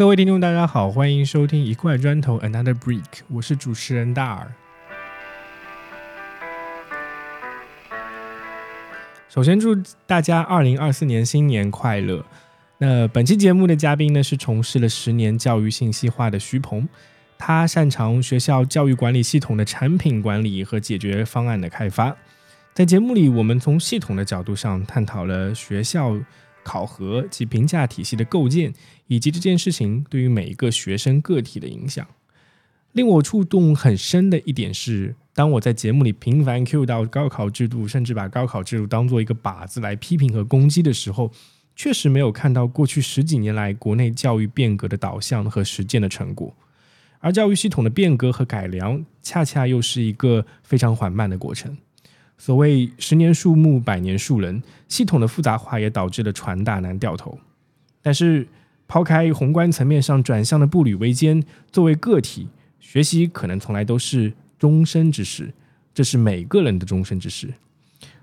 各位听众，大家好，欢迎收听一块砖头 Another Brick，我是主持人大耳。首先祝大家二零二四年新年快乐。那本期节目的嘉宾呢是从事了十年教育信息化的徐鹏，他擅长学校教育管理系统的产品管理和解决方案的开发。在节目里，我们从系统的角度上探讨了学校考核及评价体系的构建，以及这件事情对于每一个学生个体的影响。令我触动很深的一点是，当我在节目里频繁 cue 到高考制度，甚至把高考制度当做一个靶子来批评和攻击的时候，确实没有看到过去十几年来国内教育变革的导向和实践的成果。而教育系统的变革和改良，恰恰又是一个非常缓慢的过程。所谓“十年树木，百年树人”，系统的复杂化也导致了船大难掉头。但是，抛开宏观层面上转向的步履维艰，作为个体，学习可能从来都是终身之事，这是每个人的终身之事。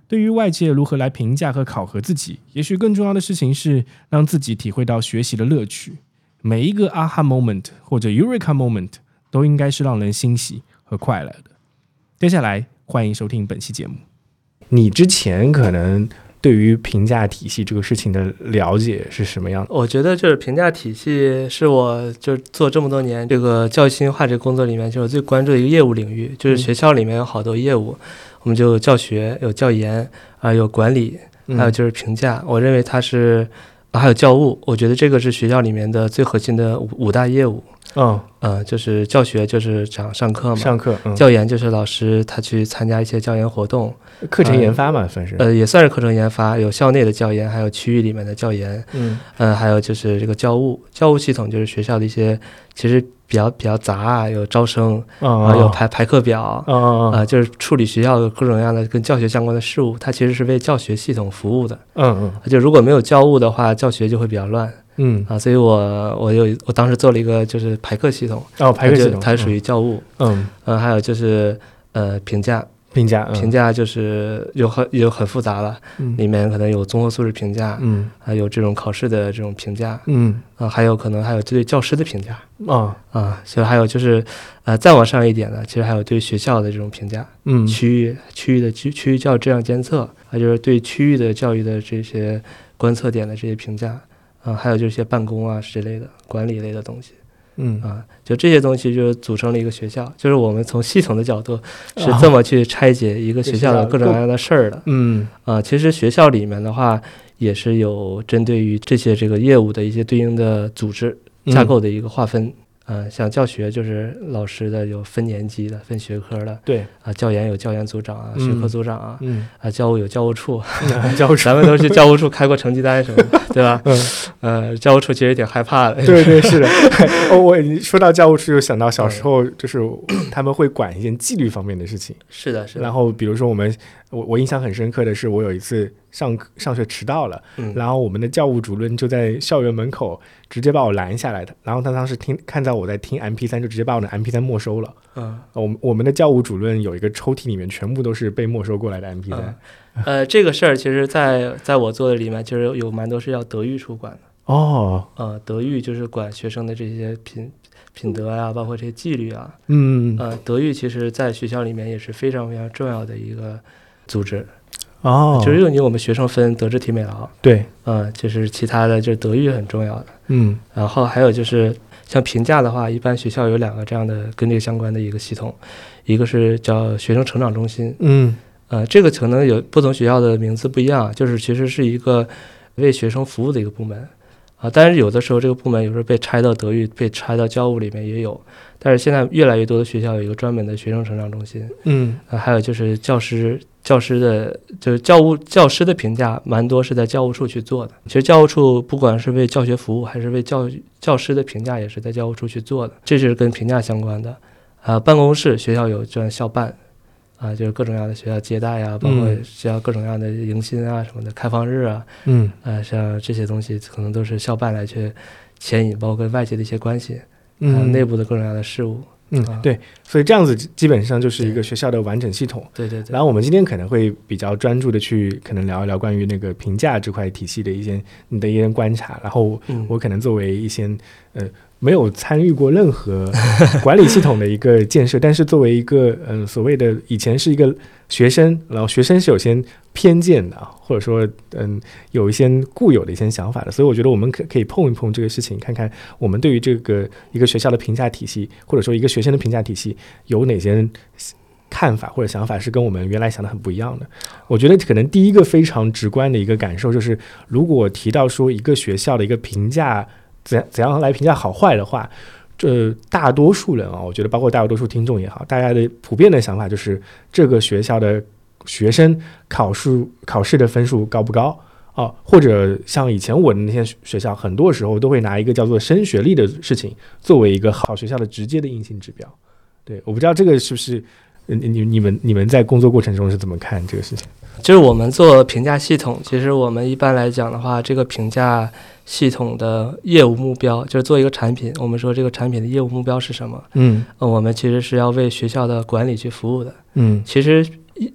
对于外界如何来评价和考核自己，也许更重要的事情是让自己体会到学习的乐趣。每一个 aha moment 或者 eureka moment 都应该是让人欣喜和快乐的。接下来，欢迎收听本期节目。你之前可能对于评价体系这个事情的了解是什么样的？我觉得就是评价体系是我就做这么多年这个教育信息化这个工作里面，就是最关注的一个业务领域。就是学校里面有好多业务，我们就有教学、有教研啊，有管理，还有就是评价。我认为它是还有教务，我觉得这个是学校里面的最核心的五五大业务。嗯呃，就是教学就是讲上课嘛，上课，嗯、教研就是老师他去参加一些教研活动，课程研发嘛，算是。呃，也算是课程研发，有校内的教研，还有区域里面的教研。嗯，呃，还有就是这个教务，教务系统就是学校的一些其实比较比较杂，啊有招生啊，有排排课表啊，啊，就是处理学校的各种各样的跟教学相关的事务，它其实是为教学系统服务的。嗯嗯，就如果没有教务的话，教学就会比较乱。嗯。啊，所以我我有我当时做了一个就是排课系统，哦，排课系统，它属于教务。嗯。嗯，还有就是呃评价。评价评价就是有很有很复杂了，里面可能有综合素质评价，嗯，还有这种考试的这种评价，嗯。啊，还有可能还有对教师的评价，啊。啊，其实还有就是呃再往上一点呢，其实还有对学校的这种评价，嗯，区域区域的区区域教育质量监测，还就是对区域的教育的这些观测点的这些评价，啊，还有就是些办公啊之类的管理类的东西。嗯啊，就这些东西就组成了一个学校，就是我们从系统的角度是这么去拆解一个学校的各种各样的事儿的。嗯啊，其实学校里面的话也是有针对于这些这个业务的一些对应的组织架构的一个划分。嗯，像教学就是老师的有分年级的、分学科的。对啊，教研有教研组长啊、学科组长啊。嗯啊，教务有教务处，教务咱们都去教务处开过成绩单什么的，对吧？嗯呃，教务处其实也挺害怕的。对对是的。哦，我说到教务处，就想到小时候就是 他们会管一件纪律方面的事情。是的，是的。然后比如说我们，我我印象很深刻的是，我有一次上上学迟到了，嗯然后我们的教务主任就在校园门口直接把我拦下来的。然后他当时听看到我在听 M P 三，就直接把我的 M P 三没收了。嗯，我们我们的教务主任有一个抽屉，里面全部都是被没收过来的 M P 三。呃，这个事儿其实在在我做的里面，其实有蛮多是要德育处管的。哦，呃，德育就是管学生的这些品品德啊、包括这些纪律啊。嗯呃，德育其实在学校里面也是非常非常重要的一个组织。哦，就是用你我们学生分德智体美劳，对，嗯，就是其他的就是德育很重要的。嗯。然后还有就是像评价的话，一般学校有两个这样的跟这个相关的一个系统，一个是叫学生成长中心，嗯。呃，这个可能有不同学校的名字不一样，就是其实是一个为学生服务的一个部门。啊。但是有的时候这个部门有时候被拆到德育、被拆到教务里面也有，但是现在越来越多的学校有一个专门的学生成长中心嗯啊，还有就是教师教师的就是教务教师的评价，蛮多是在教务处去做的。其实教务处不管是为教学服务，还是为教教师的评价，也是在教务处去做的，这是跟评价相关的啊。办公室学校有这样校办。啊，就是各种各样的学校接待啊，包括嗯学校各种各样的迎新啊什么的开放日啊，嗯呃，像这些东西可能都是校办来去牵引，包括跟外界的一些关系，嗯，内部的各种各样的事务。嗯啊。对，所以这样子基本上就是一个学校的完整系统。对对对，然后我们今天可能会比较专注的去可能聊一聊关于那个评价这块体系的一些你的一些观察，然后嗯。我可能作为一些呃没有参与过任何 管理系统的一个建设，但是作为一个嗯所谓的以前是一个学生，然后学生是有些偏见的，或者说嗯有一些固有的一些想法的，所以我觉得我们可可以碰一碰这个事情，看看我们对于这个一个学校的评价体系，或者说一个学生的评价体系有哪些看法或者想法是跟我们原来想的很不一样的。我觉得可能第一个非常直观的一个感受就是，如果提到说一个学校的一个评价。怎怎样来评价好坏的话，这大多数人啊，我觉得包括大多数听众也好，大家的普遍的想法就是这个学校的学生考试考试的分数高不高啊？或者像以前我的那些学校，很多时候都会拿一个叫做升学率的事情作为一个好学校的直接的硬性指标。对，我不知道这个是不是你你你们你们在工作过程中是怎么看这个事情？就是我们做评价系统，其实我们一般来讲的话，这个评价。系统的业务目标就是做一个产品。我们说这个产品的业务目标是什么？嗯，我们其实是要为学校的管理去服务的。嗯，其实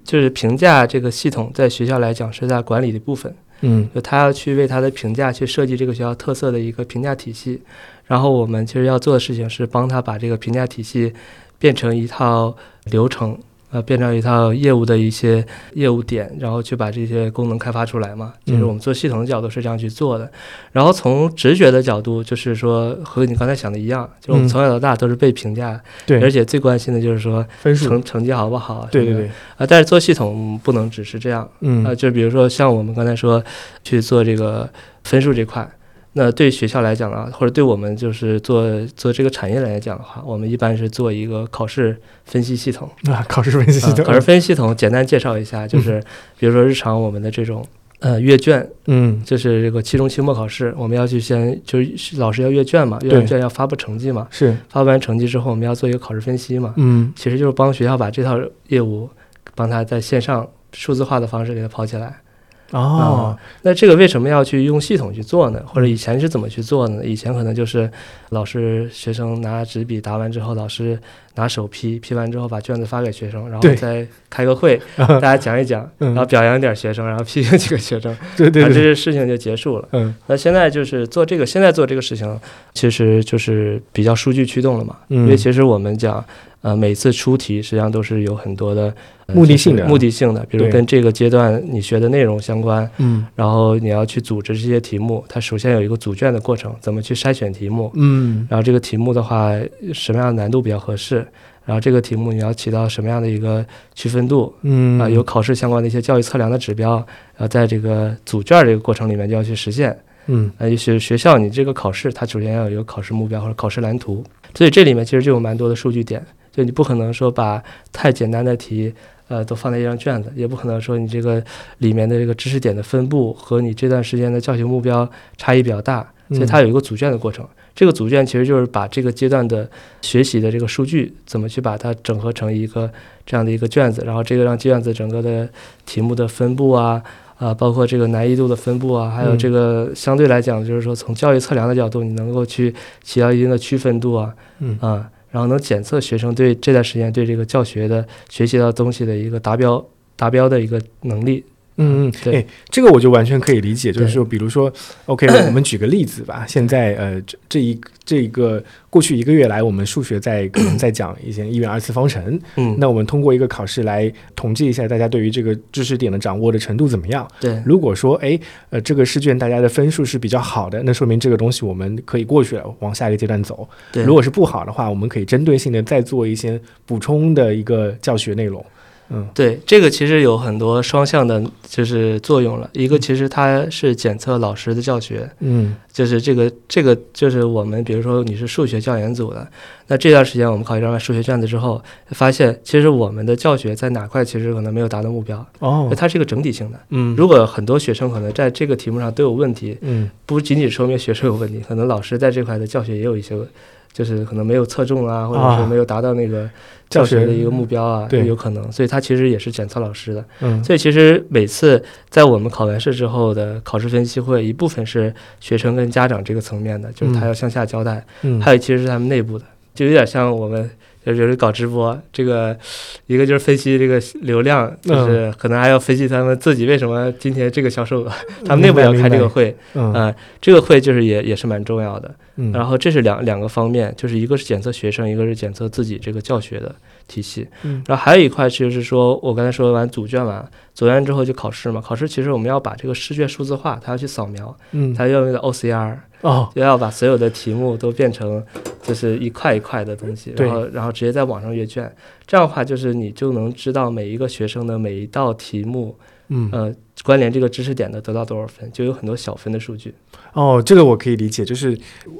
就是评价这个系统在学校来讲是在管理的部分。嗯，就他要去为他的评价去设计这个学校特色的一个评价体系。然后我们其实要做的事情是帮他把这个评价体系变成一套流程。呃，变成一套业务的一些业务点，然后去把这些功能开发出来嘛。就是我们做系统的角度是这样去做的。然后从直觉的角度，就是说和你刚才想的一样，就我们从小到大都是被评价，对，而且最关心的就是说分数成成绩好不好。对对对。啊，但是做系统不能只是这样。嗯。啊，就比如说像我们刚才说去做这个分数这块。那对学校来讲啊，或者对我们就是做做这个产业来讲的话，我们一般是做一个考试分析系统啊。考试分析系统，考试分析系统简单介绍一下，就是比如说日常我们的这种呃阅卷，嗯，就是这个期中、期末考试，我们要去先就是老师要阅卷嘛，阅完卷要发布成绩嘛，是发布完成绩之后，我们要做一个考试分析嘛，嗯，其实就是帮学校把这套业务帮他在线上数字化的方式给他跑起来。哦，那这个为什么要去用系统去做呢？或者以前是怎么去做呢？以前可能就是老师、学生拿纸笔答完之后，老师拿手批，批完之后把卷子发给学生，然后再开个会，大家讲一讲，然后表扬点学生，然后批评几个学生，对对，这些事情就结束了。嗯，那现在就是做这个，现在做这个事情，其实就是比较数据驱动了嘛。因为其实我们讲。呃，每次出题实际上都是有很多的目的性的，目的性的，比如跟这个阶段你学的内容相关，嗯，然后你要去组织这些题目，它首先有一个组卷的过程，怎么去筛选题目，嗯，然后这个题目的话，什么样的难度比较合适，然后这个题目你要起到什么样的一个区分度，嗯，啊，有考试相关的一些教育测量的指标，然后在这个组卷这个过程里面就要去实现，嗯，啊，也许学校你这个考试它首先要有一个考试目标或者考试蓝图，所以这里面其实就有蛮多的数据点。就你不可能说把太简单的题，呃，都放在一张卷子，也不可能说你这个里面的这个知识点的分布和你这段时间的教学目标差异比较大，所以它有一个组卷的过程。这个组卷其实就是把这个阶段的学习的这个数据怎么去把它整合成一个这样的一个卷子，然后这个让卷子整个的题目的分布啊，啊，包括这个难易度的分布啊，还有这个相对来讲就是说从教育测量的角度，你能够去起到一定的区分度啊，嗯啊。然后能检测学生对这段时间对这个教学的学习到东西的一个达标达标的一个能力。嗯嗯，对，这个我就完全可以理解，就是说，比如说，OK，我们举个例子吧。现在呃，这这一这一个过去一个月来，我们数学在可能在讲一些一元二次方程。嗯，那我们通过一个考试来统计一下大家对于这个知识点的掌握的程度怎么样？对，如果说哎呃这个试卷大家的分数是比较好的，那说明这个东西我们可以过去了，往下一个阶段走。对，如果是不好的话，我们可以针对性的再做一些补充的一个教学内容。嗯，对，这个其实有很多双向的，就是作用了。一个其实它是检测老师的教学，嗯，就是这个这个就是我们比如说你是数学教研组的，那这段时间我们考一张数学卷子之后，发现其实我们的教学在哪块其实可能没有达到目标。哦，它是一个整体性的。嗯，如果很多学生可能在这个题目上都有问题，嗯，不仅仅说明学生有问题，可能老师在这块的教学也有一些。就是可能没有侧重啊，或者是没有达到那个教学的一个目标啊，对，有可能。所以他其实也是检测老师的。嗯，所以其实每次在我们考完试之后的考试分析会，一部分是学生跟家长这个层面的，就是他要向下交代。嗯，还有其实是他们内部的，就有点像我们就有人搞直播，这个一个就是分析这个流量，嗯就是可能还要分析他们自己为什么今天这个销售额，他们内部要开这个会，嗯啊、这个会就是也也是蛮重要的。嗯，然后这是两两个方面，就是一个是检测学生，一个是检测自己这个教学的体系。嗯然后还有一块就是说，我刚才说完组卷完，组完之后就考试嘛。考试其实我们要把这个试卷数字化，他要去扫描，嗯它要用的 OCR，哦，就要把所有的题目都变成就是一块一块的东西，然后然后直接在网上阅卷。这样的话，就是你就能知道每一个学生的每一道题目，嗯呃，关联这个知识点的得到多少分，就有很多小分的数据。哦，这个我可以理解，就是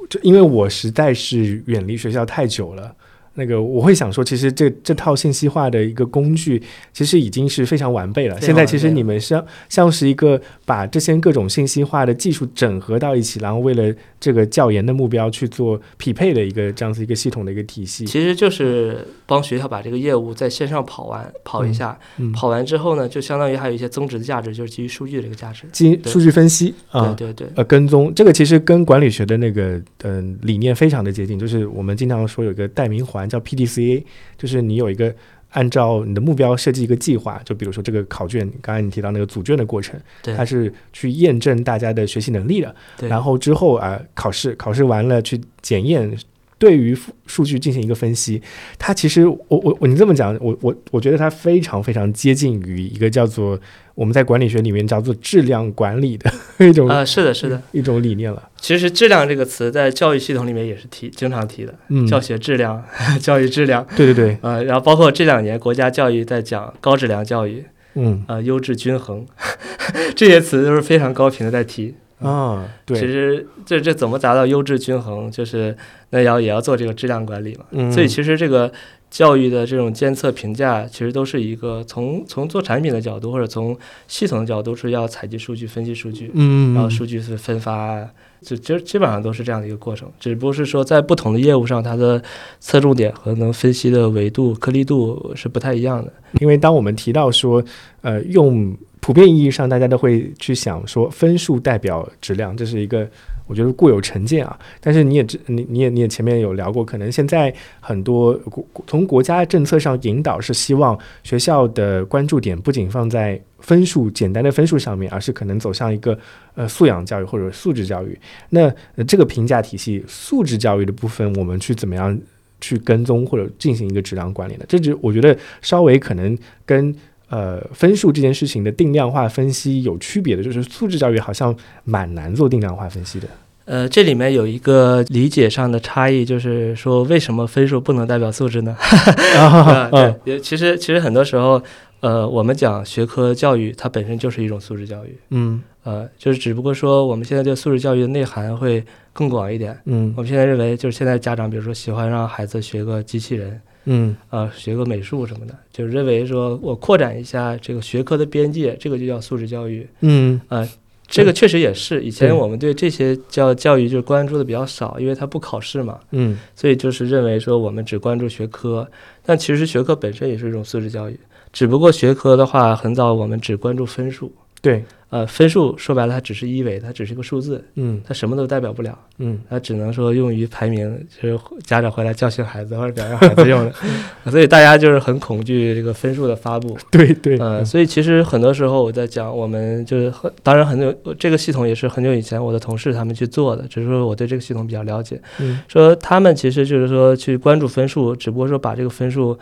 这因为我实在是远离学校太久了。那个我会想说，其实这这套信息化的一个工具，其实已经是非常完备了。现在其实你们像像是一个把这些各种信息化的技术整合到一起，然后为了这个教研的目标去做匹配的一个这样子一个系统的一个体系。其实就是帮学校把这个业务在线上跑完，跑一下，嗯，跑完之后呢，就相当于还有一些增值的价值，就是基于数据的这个价值。对基数据分析啊，对对对，呃，跟踪这个其实跟管理学的那个嗯、理念非常的接近，就是我们经常说有一个代名环叫 PDCA，就是你有一个按照你的目标设计一个计划，就比如说这个考卷，刚才你提到那个组卷的过程，它是去验证大家的学习能力的，然后之后啊、考试，考试完了去检验。对于数数据进行一个分析，它其实我我我你这么讲，我我我觉得它非常非常接近于一个叫做我们在管理学里面叫做质量管理的 一种、啊、是的，是的。一种理念了。其实“质量”这个词在教育系统里面也是提经常提的，嗯，教学质量、教育质量。对对对，呃，然后包括这两年国家教育在讲高质量教育，嗯呃，优质均衡，这些词都是非常高频的在提。啊，其对，实这这怎么达到优质均衡，就是那要也要做这个质量管理嘛。嗯所以其实这个教育的这种监测评价，其实都是一个从从做产品的角度，或者从系统的角度是要采集数据、分析数据，嗯，然后数据是分发，就基基本上都是这样的一个过程。只不过是说在不同的业务上，它的侧重点和能分析的维度、颗粒度是不太一样的。因为当我们提到说，呃，用普遍意义上大家都会去想说分数代表质量，这是一个我觉得固有成见啊。但是你也知你你也你也前面有聊过，可能现在很多国从国家政策上引导是希望学校的关注点不仅放在分数简单的分数上面，而是可能走向一个呃素养教育或者素质教育。那、这个评价体系素质教育的部分，我们去怎么样？去跟踪或者进行一个质量管理的，这只我觉得稍微可能跟呃分数这件事情的定量化分析有区别的，就是素质教育好像蛮难做定量化分析的。呃，这里面有一个理解上的差异，就是说为什么分数不能代表素质呢？啊，对，也其实其实很多时候，呃，我们讲学科教育，它本身就是一种素质教育，嗯呃，就是只不过说我们现在对素质教育的内涵会更广一点。嗯我们现在认为，就是现在家长，比如说喜欢让孩子学个机器人，嗯。啊，学个美术什么的，就认为说我扩展一下这个学科的边界，这个就叫素质教育。嗯。啊这个确实也是，以前我们对这些教教育就是关注的比较少，因为它不考试嘛，嗯。所以就是认为说我们只关注学科，但其实学科本身也是一种素质教育，只不过学科的话，很早我们只关注分数，对，呃，分数说白了它只是一维，它只是一个数字，嗯。它什么都代表不了，嗯。它只能说用于排名，就是家长回来教训孩子或者表扬孩子用的，所以大家就是很恐惧这个分数的发布，对对，呃，所以其实很多时候我在讲，我们就是很，当然很久这个系统也是很久以前我的同事他们去做的，只是说我对这个系统比较了解，嗯。说他们其实就是说去关注分数，只不过说把这个分数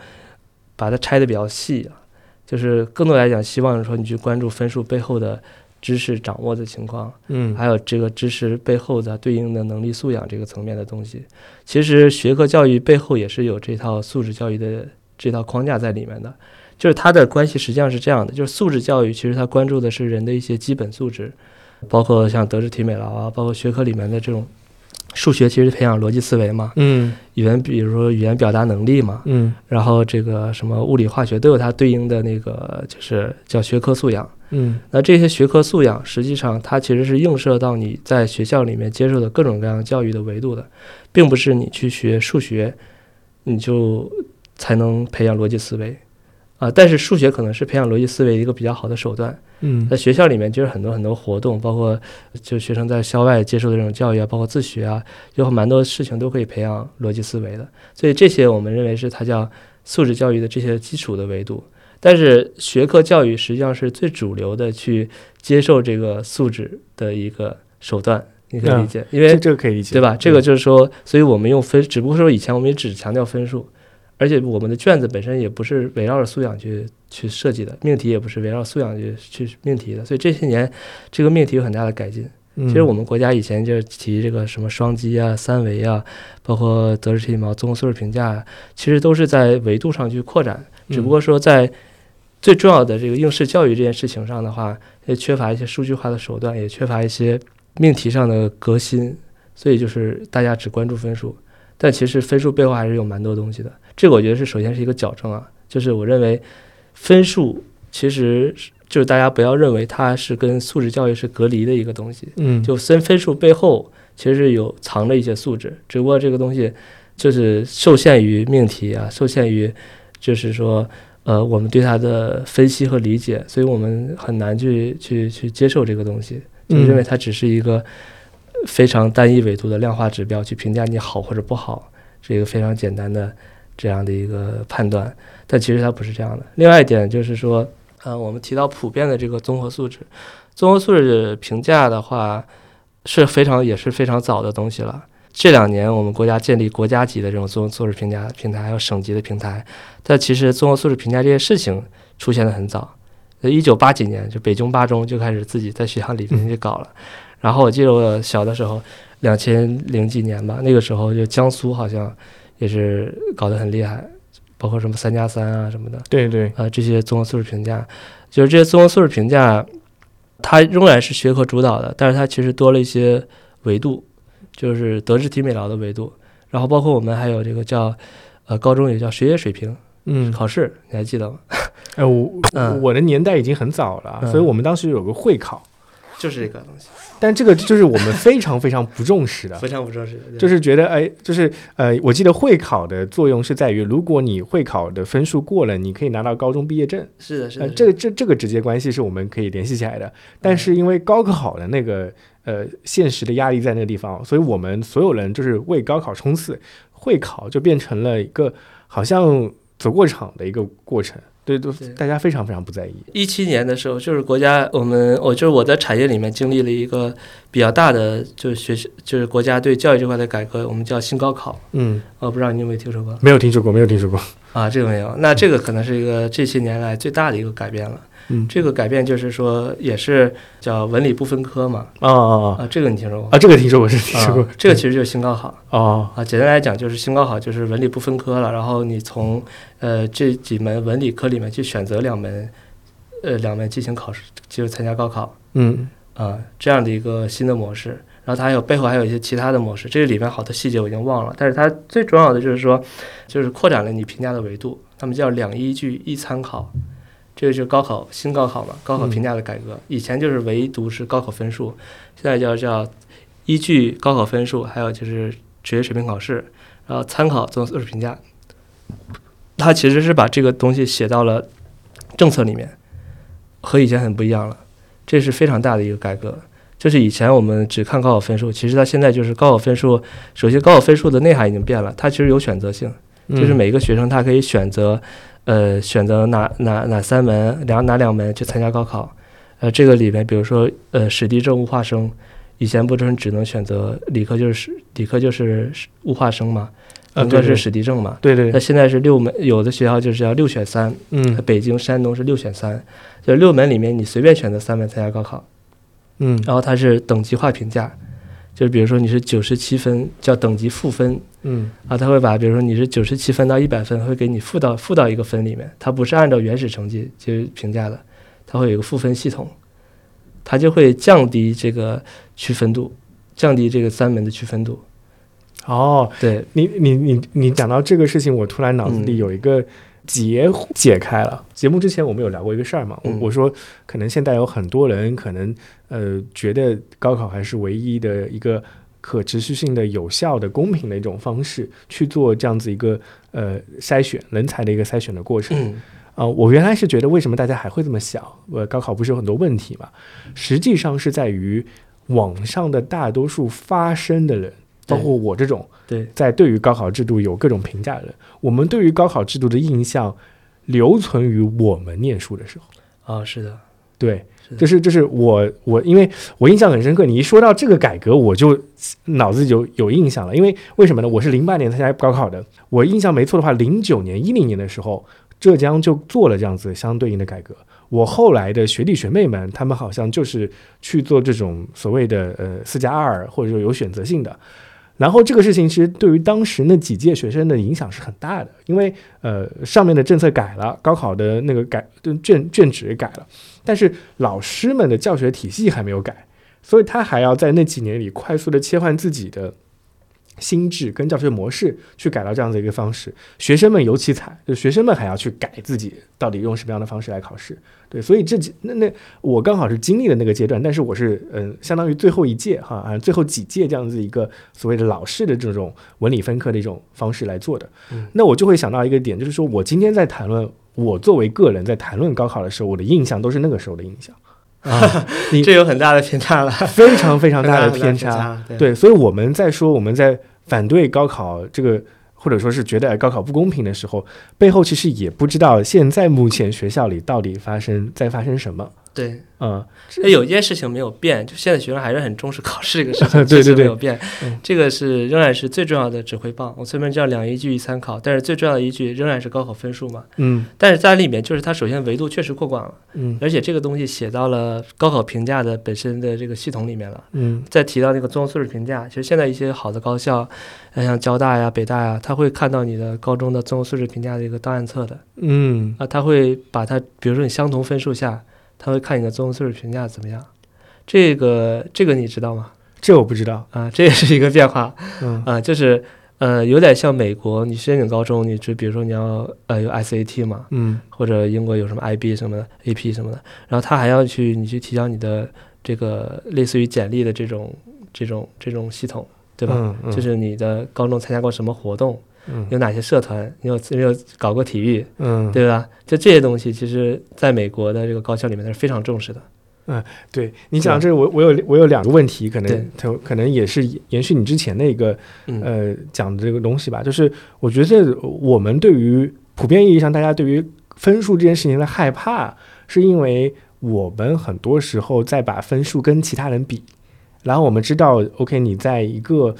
把它拆的比较细啊，就是更多来讲，希望说你去关注分数背后的知识掌握的情况，嗯还有这个知识背后的对应的能力素养这个层面的东西。其实学科教育背后也是有这套素质教育的这套框架在里面的，就是它的关系实际上是这样的，就是素质教育其实它关注的是人的一些基本素质，包括像德智体美劳啊，包括学科里面的这种数学其实培养逻辑思维嘛，嗯。语言比如说语言表达能力嘛，嗯。然后这个什么物理化学都有它对应的那个就是叫学科素养。嗯。那这些学科素养，实际上它其实是映射到你在学校里面接受的各种各样教育的维度的，并不是你去学数学，你就才能培养逻辑思维，啊，但是数学可能是培养逻辑思维一个比较好的手段。嗯在学校里面，就是很多很多活动，包括就学生在校外接受的这种教育啊，包括自学啊，有蛮多事情都可以培养逻辑思维的。所以这些我们认为是它叫素质教育的这些基础的维度。但是学科教育实际上是最主流的去接受这个素质的一个手段，你可以理解，因为这这个可以理解，对吧？这个就是说，所以我们用分，只不过说以前我们也只强调分数，而且我们的卷子本身也不是围绕着素养去去设计的，命题也不是围绕素养去去命题的，所以这些年这个命题有很大的改进。嗯。其实我们国家以前就是提这个什么双基啊、三维啊，包括德智体毛综合素质评价啊，其实都是在维度上去扩展，只不过说在最重要的这个应试教育这件事情上的话，也缺乏一些数据化的手段，也缺乏一些命题上的革新，所以就是大家只关注分数，但其实分数背后还是有蛮多东西的。这个我觉得是首先是一个矫正啊，就是我认为分数其实就是大家不要认为它是跟素质教育是隔离的一个东西，嗯。就分分数背后其实是有藏着一些素质，只不过这个东西就是受限于命题啊，受限于就是说呃我们对它的分析和理解，所以我们很难去去去接受这个东西，就嗯。认为它只是一个非常单一维度的量化指标去评价你好或者不好，是一个非常简单的这样的一个判断，但其实它不是这样的。另外一点就是说，呃，我们提到普遍的这个综合素质，综合素质评价的话是非常也是非常早的东西了。这两年我们国家建立国家级的这种综合素质评价平台，还有省级的平台，但其实综合素质评价这件事情出现的很早。在一九八几年，就北京八中就开始自己在学校里面去搞了。然后我记得我小的时候，两千零几年吧，那个时候就江苏好像也是搞得很厉害，包括什么三加三啊什么的。对对，啊，这些综合素质评价，就是这些综合素质评价，它仍然是学科主导的，但是它其实多了一些维度，就是德智体美劳的维度，然后包括我们还有这个叫，呃，高中也叫学业水平嗯，考试，你还记得吗？哎，我 嗯。我的年代已经很早了，嗯。所以我们当时有个会考，就是这个东西，但这个就是我们非常非常不重视的，非常不重视的，就是是觉得哎，就是呃，我记得会考的作用是在于，如果你会考的分数过了，你可以拿到高中毕业证。是的，是呃，的，这个这这个直接关系是我们可以联系起来的。但是因为高考的那个呃现实的压力在那个地方，所以我们所有人就是为高考冲刺，会考就变成了一个好像走过场的一个过程。对，都对大家非常非常不在意。一七年的时候，就是国家我们我就是我在产业里面经历了一个比较大的，就是学习就是国家对教育这块的改革，我们叫新高考。嗯，我不知道你有没有听说过没有听说过，没有听说过。啊？这个没有。那这个可能是一个这些年来最大的一个改变了。嗯，这个改变就是说，也是叫文理不分科嘛。啊啊啊，这个你听说过哦？啊，这个听说过，这个听说过啊。这个其实就是新高考哦，啊。简单来讲，就是新高考就是文理不分科了，然后你从呃这几门文理科里面去选择两门，呃两门进行考试，就是参加高考。嗯啊，这样的一个新的模式，然后它还有背后还有一些其他的模式，这个里面好多细节我已经忘了，但是它最重要的就是说，就是扩展了你评价的维度，他们叫两依据一参考，这个就是高考新高考嘛，高考评价的改革，以前就是唯独是高考分数，现在叫叫依据高考分数，还有就是职业水平考试，然后参考综合素质评价，它其实是把这个东西写到了政策里面，和以前很不一样了。这是非常大的一个改革。就是以前我们只看高考分数，其实它现在就是高考分数。首先，高考分数的内涵已经变了，它其实有选择性，嗯，就是每一个学生他可以选择，呃，选择哪哪哪三门，两哪两门去参加高考。呃，这个里面，比如说，呃，史地政物化生，以前不是只能选择理科就是史理科就是物化生嘛，啊，文科是史地政嘛。对对对，那现在是六门，有的学校就是要六选三，嗯北京、山东是六选三，就六门里面你随便选择三门参加高考。嗯然后它是等级化评价，就是比如说你是九十七分，叫等级赋分嗯啊，他会把比如说你是九十七分到一百分，会给你赋到附到一个分里面，它不是按照原始成绩去评价的，它会有一个赋分系统，它就会降低这个区分度，降低这个三门的区分度。哦，对，你你你你讲到这个事情，我突然脑子里嗯有一个结解开了。节目之前我们有聊过一个事儿嘛，我嗯我说可能现在有很多人可能呃觉得高考还是唯一的一个可持续性的、有效的、公平的一种方式去做这样子一个呃筛选人才的一个筛选的过程。嗯呃，我原来是觉得为什么大家还会这么想？呃，高考不是有很多问题嘛？实际上是在于网上的大多数发声的人，包括我这种对在对于高考制度有各种评价的人，我们对于高考制度的印象留存于我们念书的时候。啊，是的，对，是就是就是我我因为我印象很深刻，你一说到这个改革，我就脑子就有印象了。因为为什么呢？我是零八年参加高考的，我印象没错的话，零九年、一零年的时候，浙江就做了这样子相对应的改革。我后来的学弟学妹们，他们好像就是去做这种所谓的呃四加二，或者说有选择性的。然后这个事情其实对于当时那几届学生的影响是很大的，因为呃上面的政策改了，高考的那个改卷卷纸改了，但是老师们的教学体系还没有改，所以他还要在那几年里快速的切换自己的心智跟教学模式，去改到这样的一个方式。学生们尤其惨，就学生们还要去改自己到底用什么样的方式来考试。对，所以这几那那我刚好是经历了那个阶段，但是我是嗯、呃相当于最后一届哈啊最后几届这样子一个所谓的老式的这种文理分科的一种方式来做的。嗯那我就会想到一个点，就是说我今天在谈论我作为个人在谈论高考的时候，我的印象都是那个时候的印象啊，你这有很大的偏差了，非常 非常大的偏差对，所以我们在说我们在反对高考这个，或者说是觉得高考不公平的时候，背后其实也不知道现在目前学校里到底发生在发生什么。对。嗯，那有一件事情没有变，就现在学生还是很重视考试这个事情，对对对没有变嗯。这个是仍然是最重要的指挥棒。我虽然叫两依据一参考，但是最重要的依据仍然是高考分数嘛。嗯但是在里面，就是它首先维度确实过广了，嗯而且这个东西写到了高考评价的本身的这个系统里面了。嗯再提到那个综合素质评价，其实现在一些好的高校，呃像交大呀、北大呀，他会看到你的高中的综合素质评价的一个档案册的嗯啊，他会把它，比如说你相同分数下，他会看你的综合素质评价怎么样。这个这个你知道吗？这我不知道。啊，这也是一个变化嗯啊，就是呃，有点像美国，你申请高中，你就比如说你要呃有 SAT 嘛，嗯或者英国有什么 IB 什么的 AP 什么的，然后他还要去你去提交你的这个类似于简历的这种这种这种系统，对吧？嗯嗯就是你的高中参加过什么活动，嗯有哪些社团，你有你有搞过体育，嗯对吧？就这些东西，其实在美国的这个高校里面，它是非常重视的。嗯对你讲这个，我我有我有两个问题，可能它可能也是延续你之前的一个嗯，呃讲的这个东西吧，就是我觉得我们对于普遍意义上大家对于分数这件事情的害怕，是因为我们很多时候在把分数跟其他人比，然后我们知道，OK，你在一个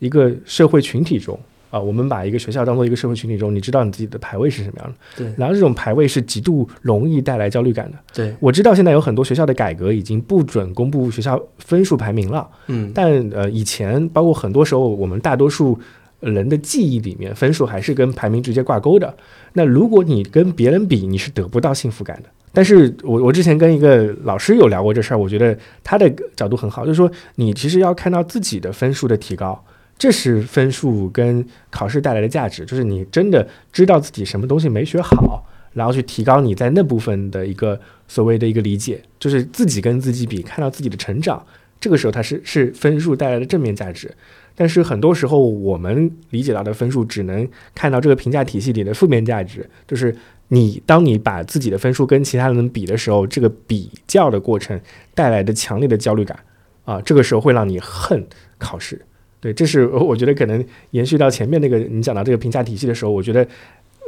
一个社会群体中。啊，我们把一个学校当做一个社会群体中，你知道你自己的排位是什么样的，对然后这种排位是极度容易带来焦虑感的。对，我知道现在有很多学校的改革已经不准公布学校分数排名了，嗯，但呃，以前包括很多时候，我们大多数人的记忆里面，分数还是跟排名直接挂钩的。那如果你跟别人比，你是得不到幸福感的。但是我我之前跟一个老师有聊过这事儿，我觉得他的角度很好，就是说你其实要看到自己的分数的提高，这是分数跟考试带来的价值，就是你真的知道自己什么东西没学好，然后去提高你在那部分的一个所谓的一个理解，就是自己跟自己比，看到自己的成长。这个时候它是是分数带来的正面价值，但是很多时候我们理解到的分数只能看到这个评价体系里的负面价值，就是你当你把自己的分数跟其他人比的时候，这个比较的过程带来的强烈的焦虑感啊，这个时候会让你恨考试。对，这是我觉得可能延续到前面那个你讲到这个评价体系的时候，我觉得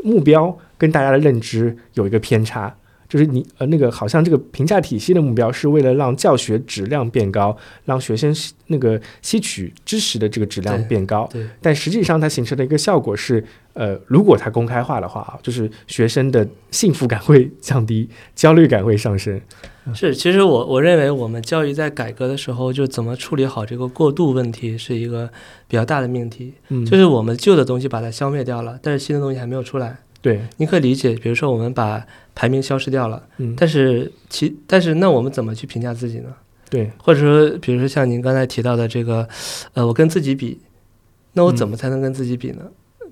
目标跟大家的认知有一个偏差。就是你呃那个好像这个评价体系的目标是为了让教学质量变高，让学生那个吸取知识的这个质量变高，对，但实际上它形成的一个效果是，呃，如果它公开化的话啊，就是学生的幸福感会降低，焦虑感会上升。是，其实我我认为我们教育在改革的时候，就怎么处理好这个过渡问题，是一个比较大的命题。嗯，就是我们旧的东西把它消灭掉了，但是新的东西还没有出来。对，你可以理解，比如说我们把排名消失掉了，嗯，但是其但是那我们怎么去评价自己呢？对，或者说，比如说像您刚才提到的这个，呃，我跟自己比，那我怎么才能跟自己比呢？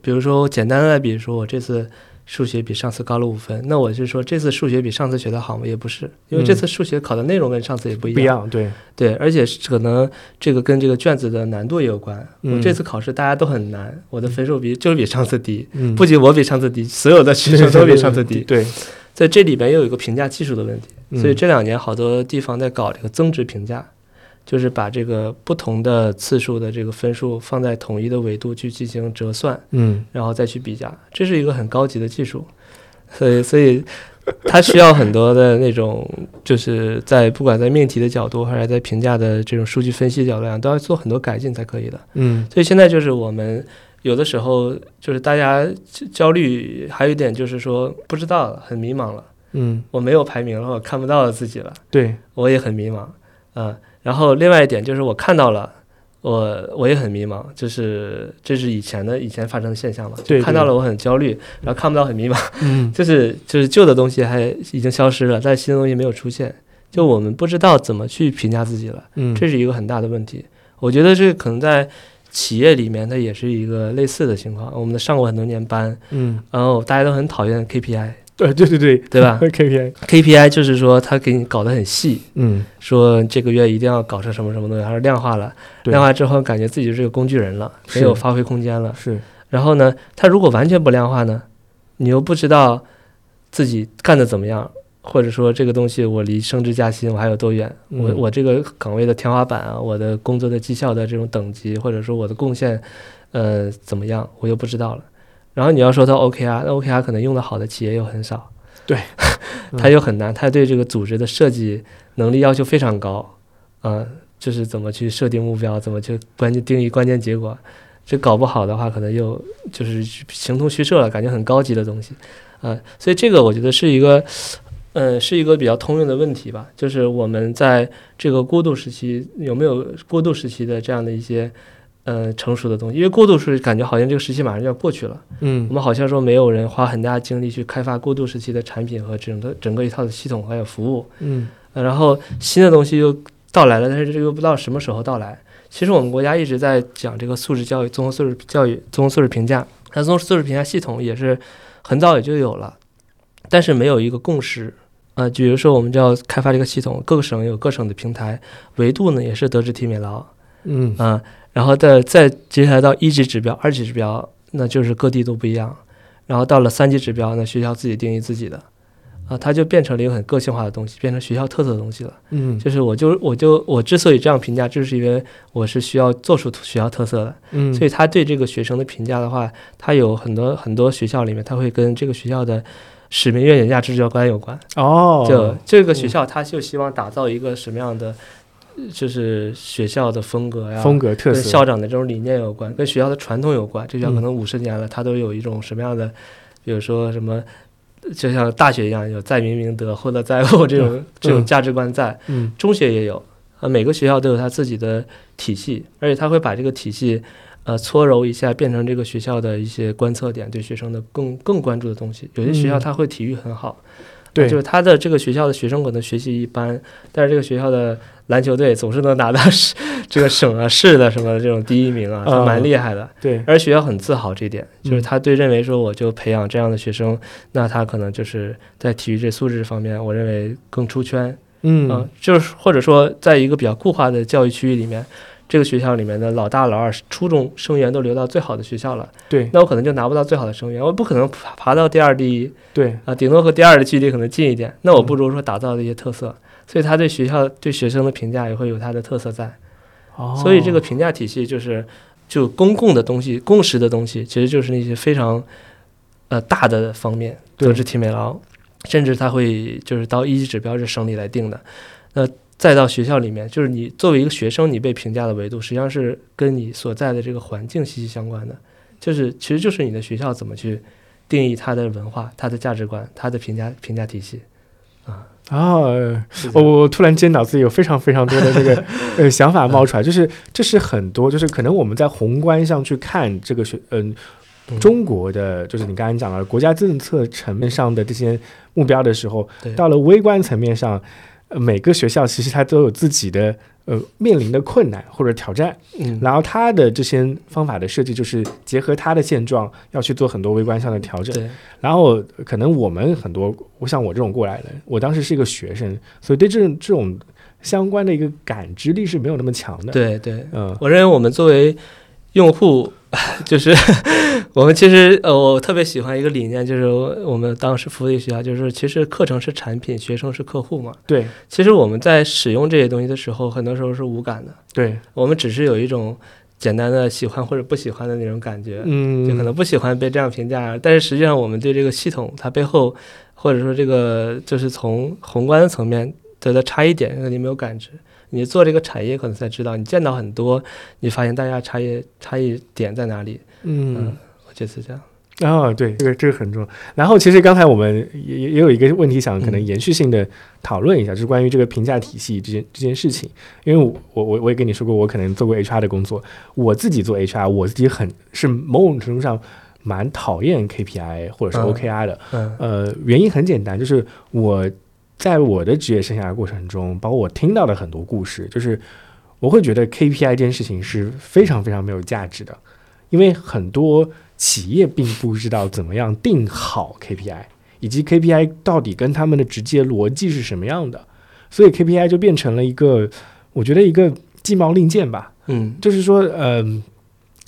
比如说，我简单的来比，说我这次数学比上次高了五分，那我就说这次数学比上次学的好吗？也不是，因为这次数学考的内容跟上次也不一样。不一样，对，对，而且是可能这个跟这个卷子的难度也有关。嗯我这次考试大家都很难，我的分数比就是比上次低，嗯，不仅我比上次低，所有的学生都比上次低。对，在这里边又有一个评价技术的问题，嗯。所以这两年好多地方在搞这个增值评价，就是把这个不同的次数的这个分数放在统一的维度去进行折算，嗯。然后再去比价，这是一个很高级的技术，所以所以它需要很多的那种，就是在不管在命题的角度，还是在评价的这种数据分析角度上，都要做很多改进才可以的。嗯。所以现在就是我们有的时候就是大家焦虑，还有一点就是说不知道了，很迷茫了，嗯，我没有排名了，我看不到了自己了，对，我也很迷茫，嗯、然后另外一点就是我看到了。我我也很迷茫，就是这是以前的以前发生的现象嘛，对对。看到了我很焦虑，然后看不到很迷茫，嗯。就是就是旧的东西还已经消失了，但新的东西没有出现，就我们不知道怎么去评价自己了。嗯，这是一个很大的问题。我觉得这可能在企业里面，它也是一个类似的情况。我们上过很多年班，嗯，然后大家都很讨厌 KPI，对对对对，对吧？KPI，KPI 就是说他给你搞得很细，嗯，说这个月一定要搞成什么什么东西，还是量化了，量化之后感觉自己就是个工具人了，没有发挥空间了。是，然后呢，他如果完全不量化呢，你又不知道自己干的怎么样。或者说这个东西我离升职加薪我还有多远？我嗯我这个岗位的天花板啊，我的工作的绩效的这种等级，或者说我的贡献，呃怎么样，我又不知道了。然后你要说到 OKR，那 OKR 可能用的好的企业又很少，对，它又很难，它对这个组织的设计能力要求非常高，啊、就是怎么去设定目标，怎么去关键定义关键结果，这搞不好的话，可能又就是形同虚设了，感觉很高级的东西，啊、所以这个我觉得是一个。呃，是一个比较通用的问题吧，就是我们在这个过渡时期有没有过渡时期的这样的一些呃成熟的东西？因为过渡是感觉好像这个时期马上就要过去了，嗯我们好像说没有人花很大精力去开发过渡时期的产品和整个整个一套的系统还有服务，嗯呃然后新的东西又到来了，但是这个又不知道什么时候到来。其实我们国家一直在讲这个素质教育、综合素质教育、综合素质评价，它综合素质评价系统也是很早也就有了，但是没有一个共识。呃，比如说我们就要开发这个系统，各个省有各省的平台，维度呢也是德智体美劳，嗯啊、然后再再接下来到一级指标、二级指标，那就是各地都不一样。然后到了三级指标，那学校自己定义自己的，啊，它就变成了一个很个性化的东西，变成学校特色的东西了。嗯就是我就我就我之所以这样评价，就是因为我是需要做出学校特色的，嗯，所以他对这个学生的评价的话，他有很多很多学校里面，他会跟这个学校的使命、愿景、价值观有关。哦，就这个学校，他就希望打造一个什么样的，呃就是学校的风格呀，风格特跟色，校长的这种理念有关，跟学校的传统有关。这学校可嗯能五十年了，它都有一种什么样的，比如说什么，就像大学一样，有在明明德，厚德载物这种 这种价值观在。嗯中学也有，啊，每个学校都有它自己的体系，而且他会把这个体系。呃，搓揉一下，变成这个学校的一些观测点，对学生的更更关注的东西。有些学校嗯它会体育很好，对，就是他的这个学校的学生可能学习一般，但是这个学校的篮球队总是能拿到市这个省啊市的什么这种第一名啊，他蛮厉害的。对，而学校很自豪这一点，就是嗯他对认为说我就培养这样的学生，那他可能就是在体育这素质方面，我认为更出圈嗯啊、就是或者说在一个比较固化的教育区域里面。这个学校里面的老大、老二，初中生源都留到最好的学校了，对。那我可能就拿不到最好的生源，我不可能爬爬到第二、第一，对，啊，顶多和第二的距离可能近一点，那我不如说打造的一些特色，所以他对学校对学生的评价也会有他的特色在，哦。所以这个评价体系就是就公共的东西、共识的东西，其实就是那些非常呃大的方面，对。德智体美劳，甚至他会就是到一级指标是省里来定的，那再到学校里面，就是你作为一个学生，你被评价的维度实际上是跟你所在的这个环境息息相关的，就是其实就是你的学校怎么去定义它的文化、它的价值观、它的评价评价体系。哦，是这样。我我突然间脑子里有非常非常多的这个 呃想法冒出来，就是这是很多，就是可能我们在宏观上去看这个学，嗯、嗯。中国的就是你刚才讲了国家政策层面上的这些目标的时候，到了微观层面上，呃，每个学校其实它都有自己的呃面临的困难或者挑战，嗯，然后它的这些方法的设计就是结合它的现状，要去做很多微观上的调整。对，然后可能我们很多，我像我这种过来人，我当时是一个学生，所以对这种这种相关的一个感知力是没有那么强的。，对对，嗯我认为我们作为用户，就是我们其实呃，我特别喜欢一个理念，就是我们当时福利学校，就是其实课程是产品，学生是客户嘛。对。其实我们在使用这些东西的时候，很多时候是无感的，对，我们只是有一种简单的喜欢或者不喜欢的那种感觉，嗯，就可能不喜欢被这样评价，但是实际上我们对这个系统它背后，或者说这个就是从宏观的层面它的差异点，可能你没有感知。你做这个产业可能才知道，你见到很多，你发现大家差异差异点在哪里？嗯。我觉得是这样。哦，对，这个这个很重要。然后，其实刚才我们也也也有一个问题想可能延续性的讨论一下，就是关于这个评价体系这件这件事情。因为我我我也跟你说过，我可能做过 HR 的工作，我自己做 HR，我自己很是某种程度上蛮讨厌 KPI 或者是嗯 OKR 的。嗯呃，原因很简单，就是我在我的职业生涯过程中，包括我听到的很多故事，就是我会觉得 KPI 这件事情是非常非常没有价值的，因为很多企业并不知道怎么样定好 KPI，以及 KPI 到底跟他们的直接逻辑是什么样的，所以 KPI 就变成了一个，我觉得一个鸡毛令箭吧，嗯。就是说，嗯、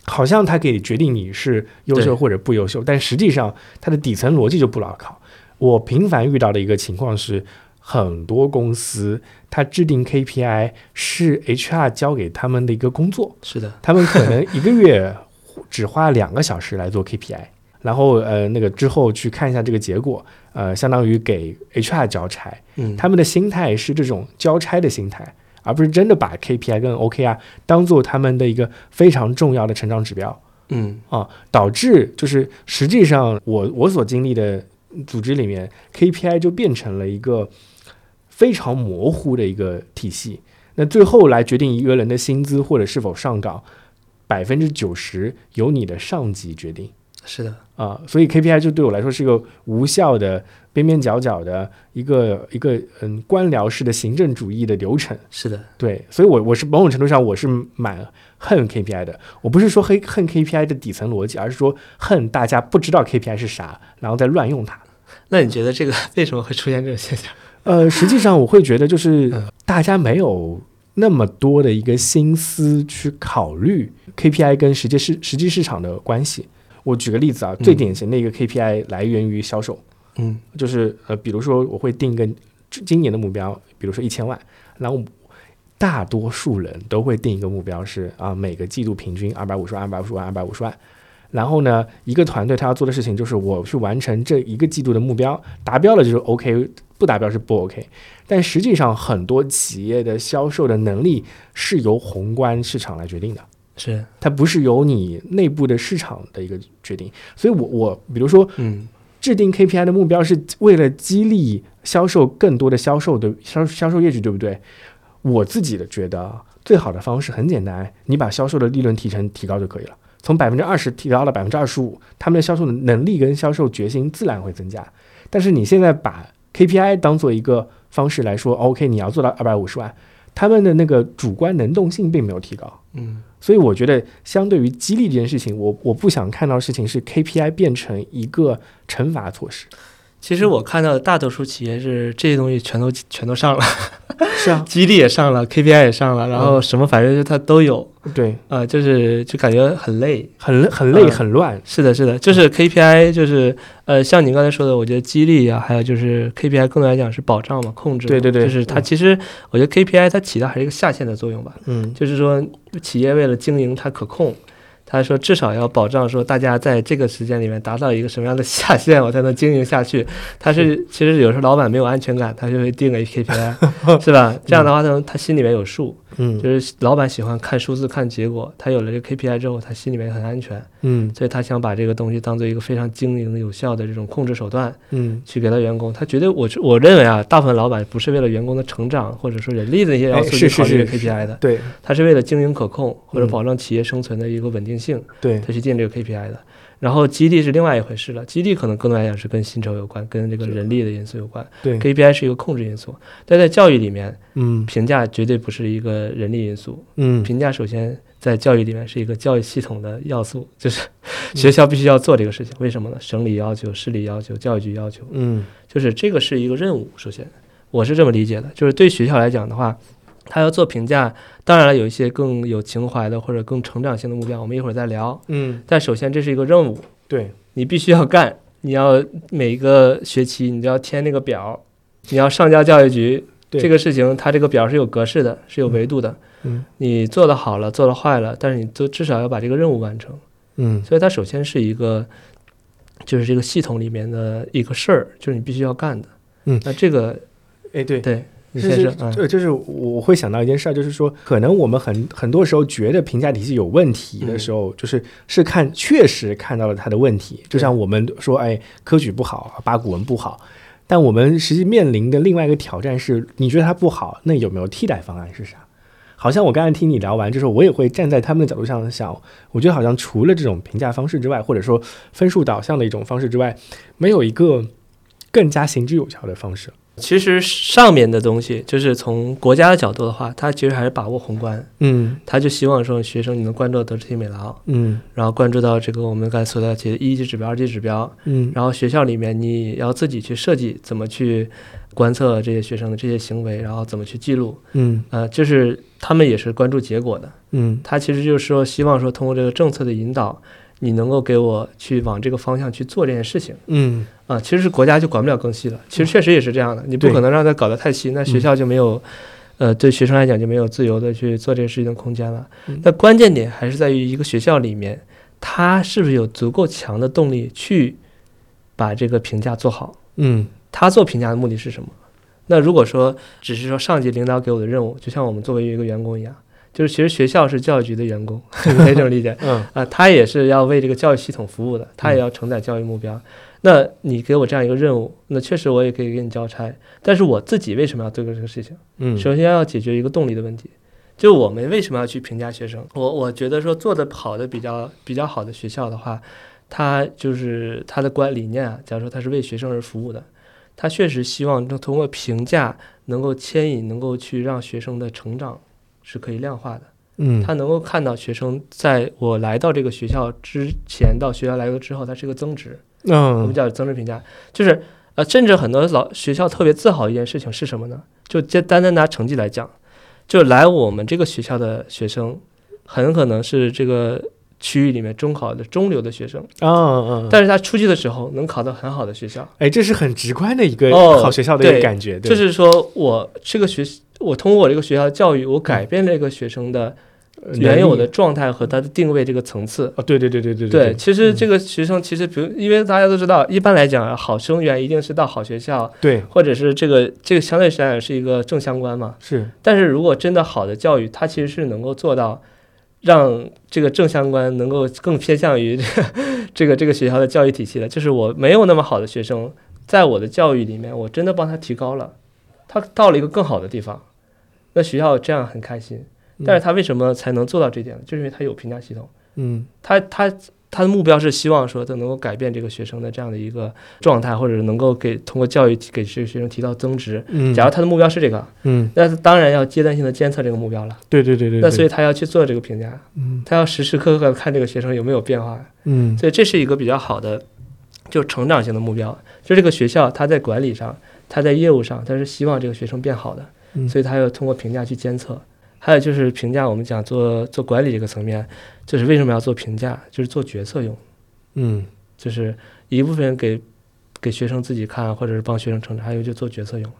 好像它可以决定你是优秀或者不优秀，但实际上它的底层逻辑就不牢靠。我频繁遇到的一个情况是，很多公司它制定 KPI 是 HR 交给他们的一个工作，是的，他们可能一个月只花两个小时来做 KPI，然后呃那个之后去看一下这个结果，呃相当于给 HR 交差。嗯，他们的心态是这种交差的心态，而不是真的把 KPI 跟 OKR 当做他们的一个非常重要的成长指标。嗯。啊，导致就是实际上我我所经历的组织里面，KPI 就变成了一个非常模糊的一个体系。那最后来决定一个人的薪资或者是否上岗，百分之九十由你的上级决定。是的，啊，所以 KPI 就对我来说是一个无效的、边边角角的一个一个嗯官僚式的行政主义的流程。是的，对，所以我我是某种程度上我是蛮恨 KPI 的。我不是说黑恨 KPI 的底层逻辑，而是说恨大家不知道 KPI 是啥，然后再乱用它。那你觉得这个为什么会出现这种现象？呃，实际上我会觉得就是嗯大家没有那么多的一个心思去考虑 KPI 跟实际市实际市场的关系。我举个例子啊，最嗯典型的一个 KPI 来源于销售。嗯就是呃，比如说我会定一个今年的目标，比如说一千万，然后大多数人都会定一个目标是啊，每个季度平均二百五十万、二百五十万、二百五十万。然后呢，一个团队他要做的事情就是我去完成这一个季度的目标，达标了就是 OK，不达标是不 OK。但实际上，很多企业的销售的能力是由宏观市场来决定的。是它不是由你内部的市场的一个决定，所以我我比如说嗯制定 KPI 的目标是为了激励销售更多的销售的销销售业绩，对不对？我自己的觉得啊最好的方式很简单，你把销售的利润提成提高就可以了，从百分之二十提高到百分之二十五，他们的销售能力跟销售决心自然会增加。但是你现在把 KPI 当做一个方式来说，OK，你要做到二百五十万，他们的那个主观能动性并没有提高。嗯所以我觉得，相对于激励这件事情，我我不想看到事情是 KPI 变成一个惩罚措施。其实我看到的大多数企业是这些东西全都全都上了，是啊，激励也上了，KPI 也上了，然后什么反正就它都有，对，啊、就是就感觉很累。很很累，嗯很乱。是的，是的，就是 KPI，就是呃，像你刚才说的，我觉得激励啊，还有就是 KPI 更多来讲是保障嘛，控制嘛。对对对。就是它嗯。其实我觉得 KPI 它起到还是一个下限的作用吧，嗯。就是说企业为了经营它可控。他说：“至少要保障说，大家在这个时间里面达到一个什么样的下限，我才能经营下去。他是其实有时候老板没有安全感，他就会定个 KPI，是吧？这样的话，他他心里面有数。嗯就是老板喜欢看数字、看结果，他有了这个 KPI 之后，他心里面很安全。嗯。所以他想把这个东西当做一个非常经营有效的这种控制手段嗯，去给到员工。他绝对，我我认为啊，大部分老板不是为了员工的成长或者说人力的一些要素哎是去考虑这个 KPI 的，对。他是为了经营可控或者嗯。保障企业生存的一个稳定性，对。他去定这个 KPI 的。然后激励是另外一回事了，激励可能更多来讲是跟薪酬有关，跟这个人力的因素有关。对，KPI 是一个控制因素，但在教育里面，嗯。评价绝对不是一个人力因素，嗯。评价首先在教育里面是一个教育系统的要素，就是学校必须要做这个事情。为什么呢？省里要求、市里要求、教育局要求，嗯。就是这个是一个任务。首先，我是这么理解的，就是对学校来讲的话，他要做评价，当然了，有一些更有情怀的或者更成长性的目标，我们一会儿再聊。嗯，但首先这是一个任务，对，你必须要干，你要每个学期你都要填那个表，你要上交教育局。对这个事情，它这个表是有格式的，是有维度的。嗯你做的好了，做的坏了，但是你都至少要把这个任务完成。嗯所以它首先是一个，就是这个系统里面的一个事儿，就是你必须要干的。嗯那这个哎对。对你就是先说，嗯呃，就是我会想到一件事儿，就是说，可能我们很很多时候觉得评价体系有问题的时候，就是是看确实看到了它的问题，就像我们说，哎，科举不好，八股文不好，但我们实际面临的另外一个挑战是，你觉得它不好，那有没有替代方案是啥？好像我刚才听你聊完就是，我也会站在他们的角度上想，我觉得好像除了这种评价方式之外，或者说分数导向的一种方式之外，没有一个更加行之有效的方式。其实上面的东西，就是从国家的角度的话，他其实还是把握宏观，嗯。他就希望说学生你能关注到德智体美劳，嗯。然后关注到这个我们刚才所了解的一级指标、二级指标，嗯。然后学校里面你要自己去设计怎么去观测这些学生的这些行为，然后怎么去记录，嗯。呃，就是他们也是关注结果的。嗯。他其实就是说，希望说通过这个政策的引导，你能够给我去往这个方向去做这件事情嗯啊。其实是国家就管不了更细了，其实确实也是这样的，你不可能让他搞得太细，那学校就没有，呃，对学生来讲就没有自由的去做这件事情的空间了嗯。那关键点还是在于一个学校里面，他是不是有足够强的动力去把这个评价做好。嗯他做评价的目的是什么？那如果说只是说上级领导给我的任务，就像我们作为一个员工一样，就是其实学校是教育局的员工，你 可以这么理解嗯啊，他也是要为这个教育系统服务的，他也要承载教育目标。那你给我这样一个任务，那确实我也可以给你交差，但是我自己为什么要做这个事情？嗯首先要解决一个动力的问题，就我们为什么要去评价学生？我我觉得说做的好的比较比较好的学校的话，他就是他的观理念啊，假如说他是为学生而服务的，他确实希望能通过评价能够牵引，能够去让学生的成长是可以量化的。嗯他能够看到学生在我来到这个学校之前到学校来了之后，它是一个增值。嗯我们嗯叫增值评价，就是呃，甚至很多老学校特别自豪一件事情是什么呢？就单单单拿成绩来讲，就来我们这个学校的学生，很可能是这个区域里面中考的中流的学生，啊嗯，但是他出去的时候能考到很好的学校，哎，这是很直观的一个哦好学校的一个感觉，对就是说我这个学，我通过我这个学校教育，我改变了这个学生的呃原有的状态和他的定位这个层次。啊，对对对对对对，其实这个学生其实比如，因为大家都知道，一般来讲啊，好生源一定是到好学校，对或者是这个这个相对来讲是一个正相关嘛。是但是如果真的好的教育，它其实是能够做到让这个正相关能够更偏向于 这个这个这个学校的教育体系的。就是我没有那么好的学生，在我的教育里面，我真的帮他提高了，他到了一个更好的地方，那学校这样很开心。但是他为什么才能做到这点呢？就是因为他有评价系统。嗯他他他的目标是希望说他能够改变这个学生的这样的一个状态，或者是能够给通过教育给这个学生提到增值。嗯，假如他的目标是这个，嗯那当然要阶段性的监测这个目标了。对对对对，那所以以他要去做这个评价，嗯他要时时刻刻看这个学生有没有变化。嗯所以这是一个比较好的，就成长型的目标。就这个学校，他在管理上，他在业务上，他是希望这个学生变好的，嗯所以它要通过评价去监测。还有就是评价，我们讲做做管理这个层面，就是为什么要做评价，就是做决策用。嗯就是一部分人给给学生自己看，或者是帮学生成长，还有就做决策用。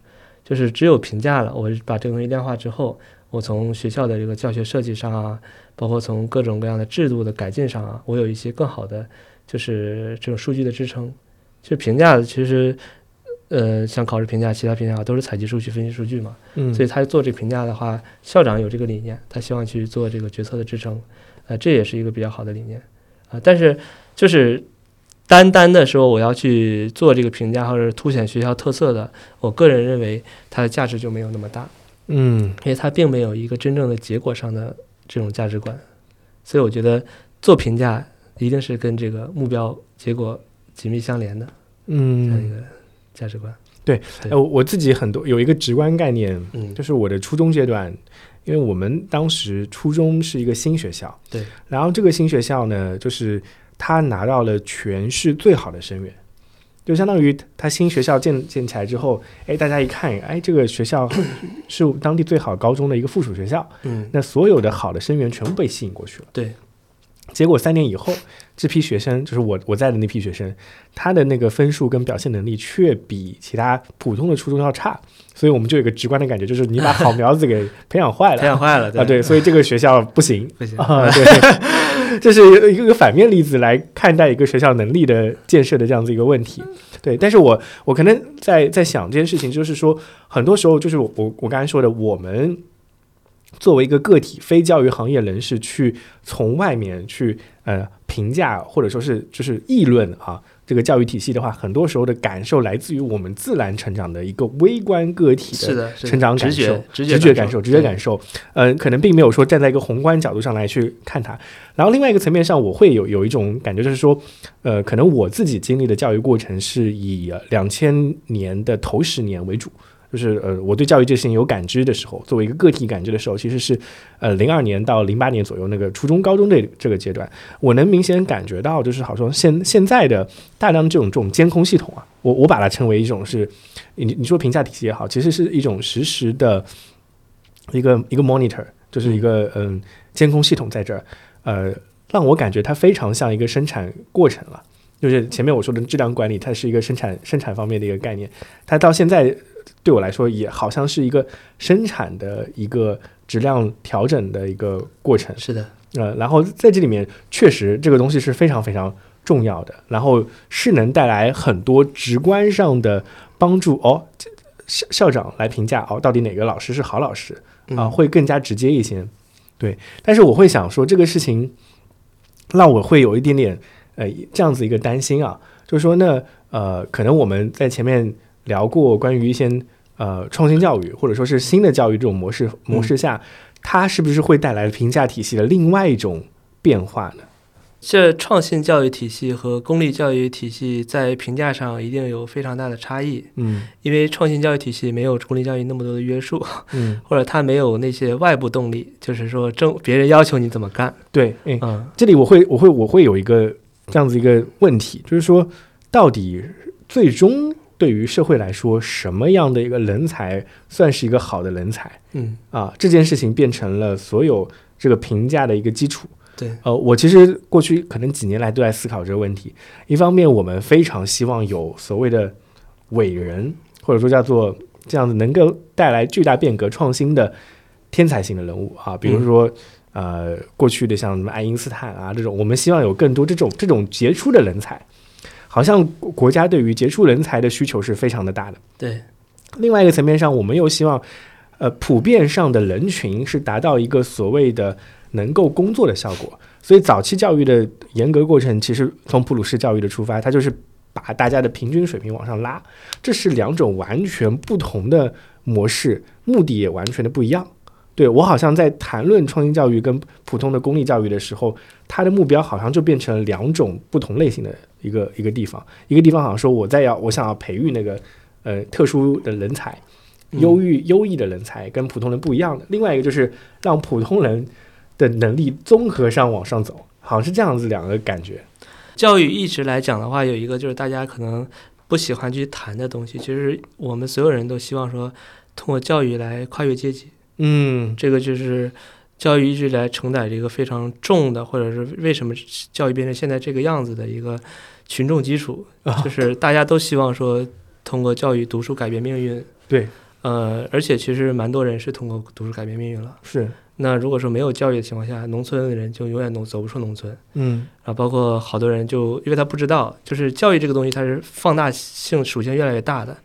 就是只有评价了，我把这个东西量化之后，我从学校的这个教学设计上啊，包括从各种各样的制度的改进上啊，我有一些更好的就是这种数据的支撑。其实评价其实。呃，像考试评价、其他评价都是采集数据、分析数据嘛，嗯，所以他做这个评价的话，校长有这个理念，他希望去做这个决策的支撑，呃，这也是一个比较好的理念啊、但是就是单单的说我要去做这个评价或者凸显学校特色的，我个人认为它的价值就没有那么大，嗯。因为它并没有一个真正的结果上的这种价值观，所以我觉得做评价一定是跟这个目标结果紧密相连的这样一嗯，个价值观。对，我我自己很多有一个直观概念，嗯，就是我的初中阶段，因为我们当时初中是一个新学校，对，然然后这个新学校呢，就是他拿到了全市最好的生源，就相当于他新学校建建起来之后，哎，大家一看，哎，这个学校是当地最好高中的一个附属学校，嗯，那所有的好的生源全部被吸引过去了。对，结果三年以后，这批学生就是我我在的那批学生，他的那个分数跟表现能力却比其他普通的初中要差，所以我们就有一个直观的感觉，就是你把好苗子给培养坏了，培养坏了啊，对，所以这个学校不行不行啊，对，这是一个反面例子来看待一个学校能力的建设的这样子一个问题，对，但是我我可能在在想这件事情，就是说很多时候就是我我我刚才说的，我们作为一个个体，非教育行业人士去从外面去呃评价或者说是就是议论啊。这个教育体系的话，很多时候的感受来自于我们自然成长的一个微观个体的成长感受、直觉直直觉感受感受、直觉感受。嗯，可能并没有说站在一个宏观角度上来去看它。然后另外一个层面上，我会有有一种感觉，就是说，呃，可能我自己经历的教育过程是以两千年的头十年为主。就是呃，我对教育这事情有感知的时候，作为一个个体感知的时候，其实是呃零二年到零八年左右那个初中、高中这这个阶段，我能明显感觉到，就是好像现现在的大量这种这种监控系统啊，我我把它称为一种是，你你说评价体系也好，其实是一种实时的一个一个 monitor，就是一个嗯监控系统在这儿，呃，让我感觉它非常像一个生产过程了。就是前面我说的质量管理，它是一个生产生产方面的一个概念，它到现在对我来说也好像是一个生产的一个质量调整的一个过程。是的，呃，然后在这里面确实这个东西是非常非常重要的，然后是能带来很多直观上的帮助哦。校校长来评价哦，到底哪个老师是好老师啊，嗯会更加直接一些。对，但是我会想说这个事情让我会有一点点呃这样子一个担心啊，就是说呢，呃，可能我们在前面聊过关于一些呃创新教育或者说是新的教育这种模式模式下，它是不是会带来评价体系的另外一种变化呢？这创新教育体系和公立教育体系在评价上一定有非常大的差异，嗯。因为创新教育体系没有公立教育那么多的约束，嗯，或者它没有那些外部动力，就是说政别人要求你怎么干，对，哎，嗯，这里我会我会我会有一个这样子一个问题，就是说，到底最终对于社会来说，什么样的一个人才算是一个好的人才嗯，啊？这件事情变成了所有这个评价的一个基础。对，呃，我其实过去可能几年来都在思考这个问题。一方面，我们非常希望有所谓的伟人，或者说叫做这样子能够带来巨大变革、创新的天才型的人物啊，比如说、呃过去的像什么爱因斯坦啊这种，我们希望有更多这种这种杰出的人才。好像国国家对于杰出人才的需求是非常的大的。对，另外一个层面上，我们又希望，呃，普遍上的人群是达到一个所谓的能够工作的效果。所以，早期教育的严格过程，其实从普鲁士教育的出发，它就是把大家的平均水平往上拉。这是两种完全不同的模式，目的也完全的不一样。对我好像在谈论创新教育跟普通的公立教育的时候，它的目标好像就变成了两种不同类型的一个一个地方。一个地方好像说我在要我想要培育那个呃特殊的人才，嗯优异优异的人才跟普通人不一样的。另外一个就是让普通人的能力综合上往上走，好像是这样子两个感觉。教育一直来讲的话，有一个就是大家可能不喜欢去谈的东西，其实我们所有人都希望说，通过教育来跨越阶级。嗯这个就是教育一直以来承载着一个非常重的，或者是为什么教育变成现在这个样子的一个群众基础，啊就是大家都希望说通过教育读书改变命运。对，呃，而且其实蛮多人是通过读书改变命运了。是那如果说没有教育的情况下，农村的人就永远农走不出农村。嗯啊，包括好多人就因为他不知道，就是教育这个东西它是放大性属性越来越大的。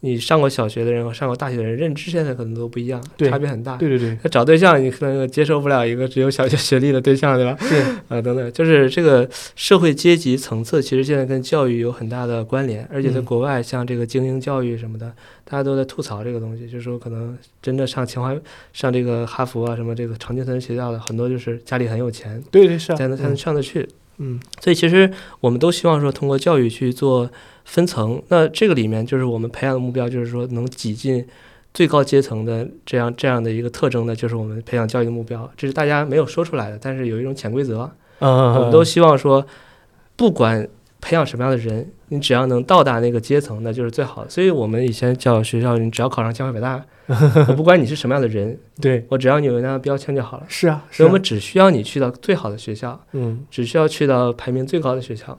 你上过小学的人和上过大学的人认知现在可能都不一样，差别很大。对对对那找对象，你可能接受不了一个只有小学学历的对象，对吧？是 啊，等等，就是这个社会阶级层次，其实现在跟教育有很大的关联，而且在嗯国外，像这个精英教育什么的，大家都在吐槽这个东西，就是说可能真的上清华、上这个哈佛啊，什么这个常青藤学校的，很多就是家里很有钱，对对是啊，才能才能上得去。嗯所以其实我们都希望说，通过教育去做分层。那这个里面就是我们培养的目标，就是说能挤进最高阶层的这样这样的一个特征呢，就是我们培养教育的目标。这是大家没有说出来的，但是有一种潜规则，嗯，我们都希望说，不管培养什么样的人，你只要能到达那个阶层，那就是最好的。所以我们以前叫学校，你只要考上清华北大，我不管你是什么样的人，对我只要你有那样的标签就好了。是啊，所以我们只需要你去到最好的学校，嗯只需要去到排名最高的学校。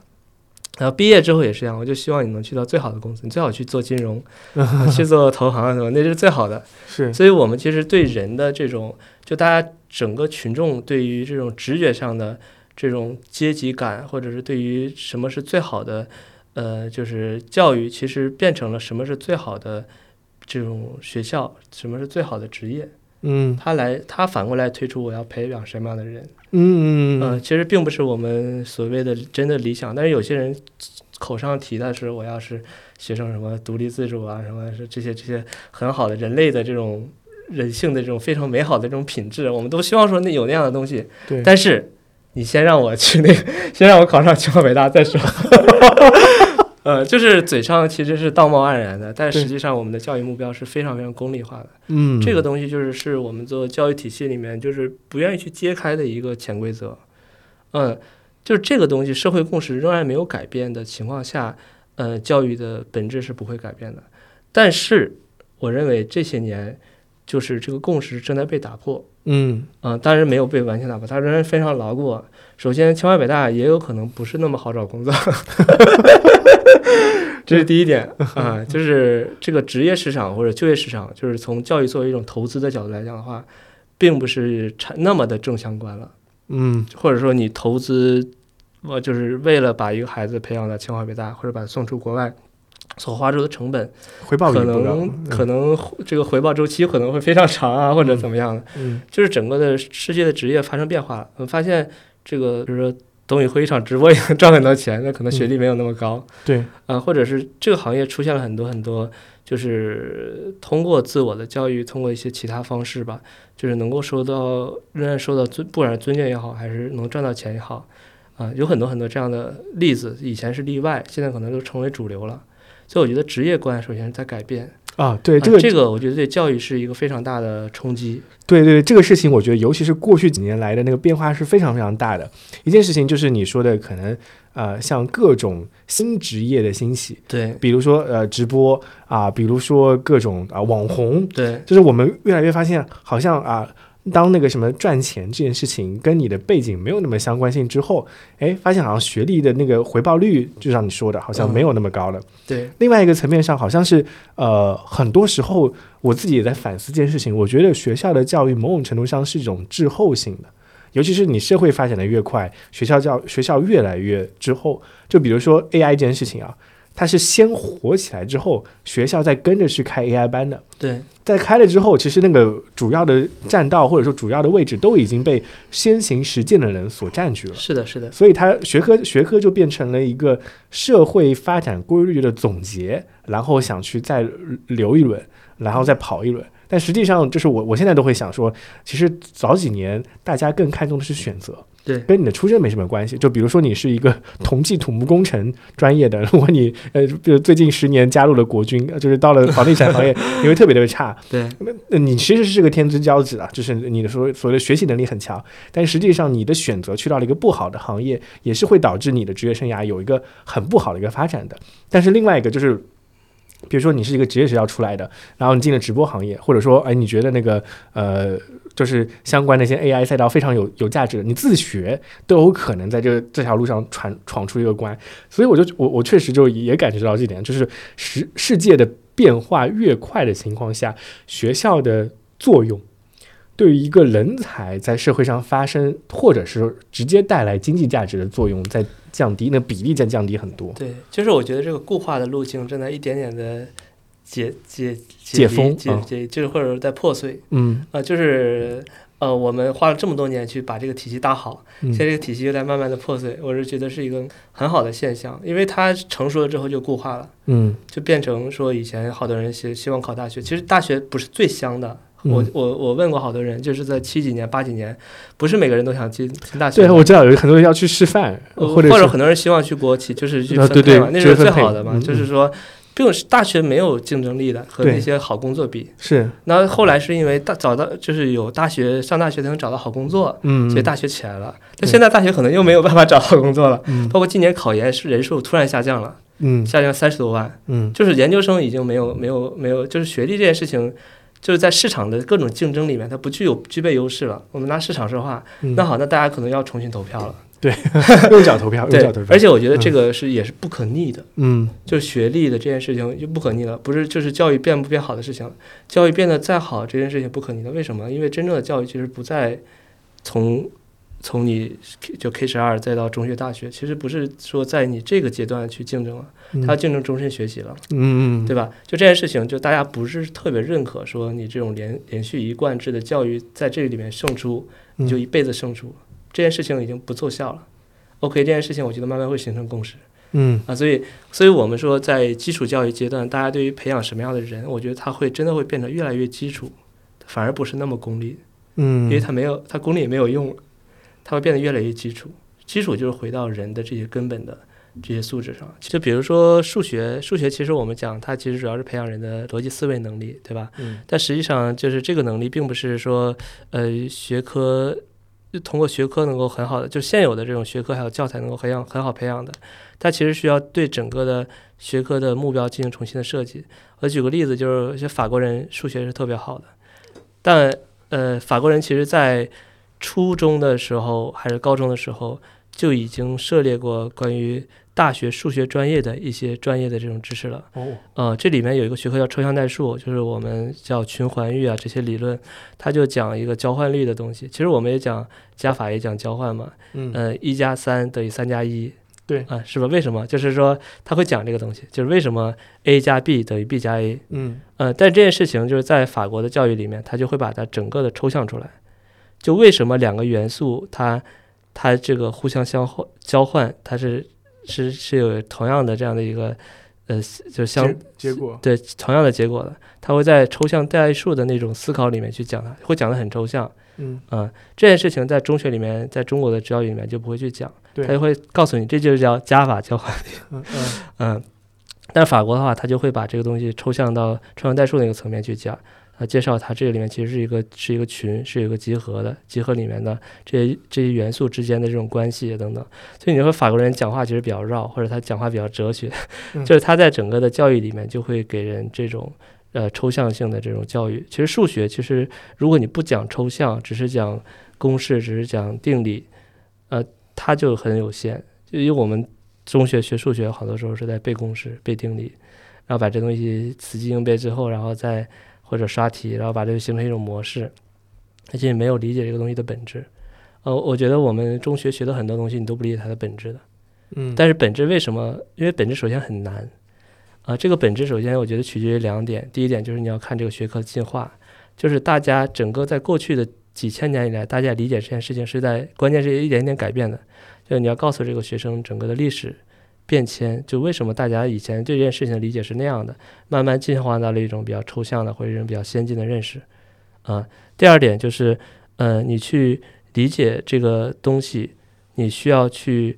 然后毕业之后也是这样，我就希望你能去到最好的公司，你最好去做金融，啊 去做投行啊什么，那是最好的。是所以我们其实对人的这种，就大家整个群众对于这种直觉上的这种阶级感，或者是对于什么是最好的，呃，就是教育，其实变成了什么是最好的这种学校，什么是最好的职业。嗯他来，他反过来推出我要培养什么样的人。嗯嗯呃，其实并不是我们所谓的真的理想，但是有些人口上提的是我要是学生什么独立自主啊，什么是这些这些很好的人类的这种人性的这种非常美好的这种品质，我们都希望说那有那样的东西。对，但是你先让我去那个，先让我考上清华北大再说。呃，就是嘴上其实是道貌岸然的，但实际上我们的教育目标是非常非常功利化的。嗯这个东西就是是我们做教育体系里面就是不愿意去揭开的一个潜规则。嗯，就是这个东西社会共识仍然没有改变的情况下，呃，教育的本质是不会改变的。但是我认为这些年就是这个共识正在被打破。嗯啊、当然没有被完全打破，它仍然非常牢固。首先，清华北大也有可能不是那么好找工作，这是第一点啊、就是这个职业市场或者就业市场，就是从教育作为一种投资的角度来讲的话，并不是产那么的正相关了。嗯或者说你投资，我就是为了把一个孩子培养到清华北大，或者把他送出国外，所花出的成本，回报可能可能这个回报周期可能会非常长啊，或者怎么样的。嗯就是整个的世界的职业发生变化了。我们发现这个，比如说董宇辉一场直播也能赚很多钱，那可能学历没有那么高，对，啊、或者是这个行业出现了很多很多，就是通过自我的教育，通过一些其他方式吧，就是能够受到仍然受到尊，不管是尊敬也好，还是能赚到钱也好，啊、有很多很多这样的例子，以前是例外，现在可能都成为主流了。所以我觉得职业观首先是在改变，啊，对啊这个这个我觉得对教育是一个非常大的冲击。对对对，这个事情我觉得，尤其是过去几年来的那个变化是非常非常大的。一件事情就是你说的，可能呃，像各种新职业的兴起，对比如说呃直播啊、比如说各种啊、网红，对就是我们越来越发现，好像啊。当那个什么赚钱这件事情跟你的背景没有那么相关性之后，哎，发现好像学历的那个回报率，就像你说的，好像没有那么高了。对另外一个层面上，好像是呃，很多时候我自己也在反思这件事情。我觉得学校的教育某种程度上是一种滞后性的，尤其是你社会发展的越快，学校教学校越来越滞后。就比如说 AI 这件事情啊，它是先火起来之后，学校再跟着去开 AI 班的。对在开了之后，其实那个主要的栈道或者说主要的位置都已经被先行实践的人所占据了。是的，是的，所以它学科学科就变成了一个社会发展规律的总结，然后想去再留一轮，然后再跑一轮。但实际上，就是我我现在都会想说，其实早几年大家更看重的是选择，对跟你的出身没什么关系。就比如说你是一个同济土木工程专业的，如果你呃，比如最近十年加入了国军，呃就是到了房地产行业，你会特别特别差。对那你其实是个天之骄子啊，就是你的所所谓的学习能力很强，但实际上你的选择去到了一个不好的行业，也是会导致你的职业生涯有一个很不好的一个发展的。但是另外一个就是。比如说你是一个职业学校出来的，然后你进了直播行业，或者说，哎，你觉得那个呃，就是相关那些 AI 赛道非常有有价值的，你自学都有可能在这这条路上闯闯出一个关。所以我就我我确实就也感觉到这点，就是世世界的变化越快的情况下，学校的作用对于一个人才在社会上发生，或者是直接带来经济价值的作用在降低，那比例在降低很多。对，就是我觉得这个固化的路径正在一点点的解解解封嗯解解，就是或者是在破碎嗯。啊、就是呃，我们花了这么多年去把这个体系搭好，嗯。现在这个体系又在慢慢的破碎，我是觉得是一个很好的现象，因为它成熟了之后就固化了，嗯。就变成说以前好多人希希望考大学，其实大学不是最香的。嗯。我我我问过好多人，就是在七几年、八几年，不是每个人都想进进大学对，我知道有很多人要去师范，或者或者很多人希望去国企，就是去分配嘛，那是是最好的嘛。嗯就是说，并是大学没有竞争力的，和那些好工作比。是，那后来是因为大找到就是有大学上大学才能找到好工作，嗯，所以大学起来了。但现在大学可能又没有办法找好工作了，嗯包括今年考研是人数突然下降了，嗯下降三十多万，嗯就是研究生已经没有没有没有，就是学历这件事情。就是在市场的各种竞争里面，它不具有具备优势了。我们拿市场说话，嗯，那好，那大家可能要重新投票了。用 脚投票，用对脚投，票，而且我觉得这个是也是不可逆的。嗯。就是学历的这件事情就不可逆了，不是就是教育变不变好的事情，教育变得再好这件事情不可逆的。为什么？因为真正的教育其实不在从从你就 K 十二再到中学大学，其实不是说在你这个阶段去竞争了，嗯。它要竞争终身学习了，嗯嗯，对吧？就这件事情，就大家不是特别认可说你这种连连续一贯制的教育在这里面胜出，嗯。你就一辈子胜出，这件事情已经不奏效了。OK，这件事情我觉得慢慢会形成共识。嗯啊，所以，所以我们说，在基础教育阶段，大家对于培养什么样的人，我觉得他会真的会变得越来越基础，反而不是那么功利，嗯，因为他没有，他功利也没有用了，他会变得越来越基础。基础就是回到人的这些根本的这些素质上。就比如说数学，数学其实我们讲它其实主要是培养人的逻辑思维能力，对吧？嗯但实际上就是这个能力，并不是说呃学科就通过学科能够很好的，就现有的这种学科还有教材能够培养很好培养的，它其实需要对整个的学科的目标进行重新的设计。我举个例子，就是一些法国人数学是特别好的，但呃法国人其实在初中的时候还是高中的时候就已经涉猎过关于大学数学专业的一些专业的这种知识了。哦，呃，这里面有一个学科叫抽象代数，就是我们叫群环域啊这些理论，它就讲一个交换律的东西。其实我们也讲加法，也讲交换嘛。嗯呃，一加三等于三加一。对啊、是吧？为什么？就是说他会讲这个东西，就是为什么 a 加 b 等于 b 加 a。嗯呃，但这件事情就是在法国的教育里面，他就会把它整个的抽象出来。就为什么两个元素它它这个互相相换交换，它是是是有同样的这样的一个呃，就相结结果，对同样的结果的，他会在抽象代数的那种思考里面去讲它，会讲的很抽象。嗯啊、这件事情在中学里面，在中国的教育里面就不会去讲，对他就会告诉你这就是叫加法交换。嗯嗯嗯，但法国的话，他就会把这个东西抽象到抽象代数那个层面去讲。啊，介绍它这个里面其实是一个是一个群，是有一个集合的，集合里面的这些这些元素之间的这种关系等等。所以你和法国人讲话其实比较绕，或者他讲话比较哲学，嗯就是他在整个的教育里面就会给人这种呃抽象性的这种教育。其实数学其实如果你不讲抽象，只是讲公式，只是讲定理，呃，它就很有限。就因为我们中学学数学，好多时候是在背公式、背定理，然后把这东西死记硬背之后，然后再或者刷题，然后把这个形成一种模式，而且没有理解这个东西的本质。呃，我觉得我们中学学的很多东西，你都不理解它的本质的。嗯，但是本质为什么？因为本质首先很难，啊、这个本质首先我觉得取决于两点。第一点就是你要看这个学科的进化，就是大家整个在过去的几千年以来，大家理解这件事情是在关键是一点一点改变的。就是你要告诉这个学生整个的历史变迁，就为什么大家以前对这件事情的理解是那样的，慢慢进化到了一种比较抽象的或者一种比较先进的认识。啊、第二点就是，呃，你去理解这个东西，你需要去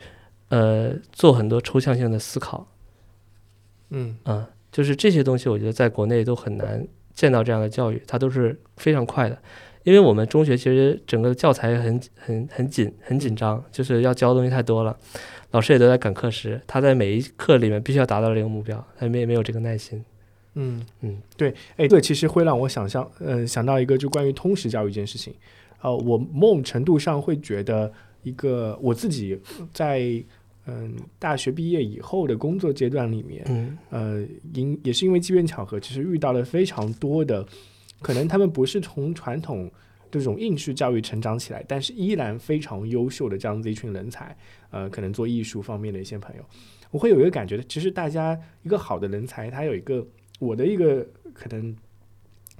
呃做很多抽象性的思考。嗯啊，就是这些东西，我觉得在国内都很难见到这样的教育，它都是非常快的。因为我们中学其实整个教材很很很紧很紧张，就是要教的东西太多了，老师也都在赶课时，他在每一课里面必须要达到这个目标，他没没有这个耐心。嗯嗯，对，哎，这其实会让我想象，呃，想到一个就关于通识教育这件事情，呃，我某种程度上会觉得一个我自己在嗯大学毕业以后的工作阶段里面，嗯。呃，因也是因为机缘巧合，其实遇到了非常多的，可能他们不是从传统这种应试教育成长起来，但是依然非常优秀的这样子一群人才，呃，可能做艺术方面的一些朋友，我会有一个感觉，其实大家一个好的人才，他有一个我的一个可能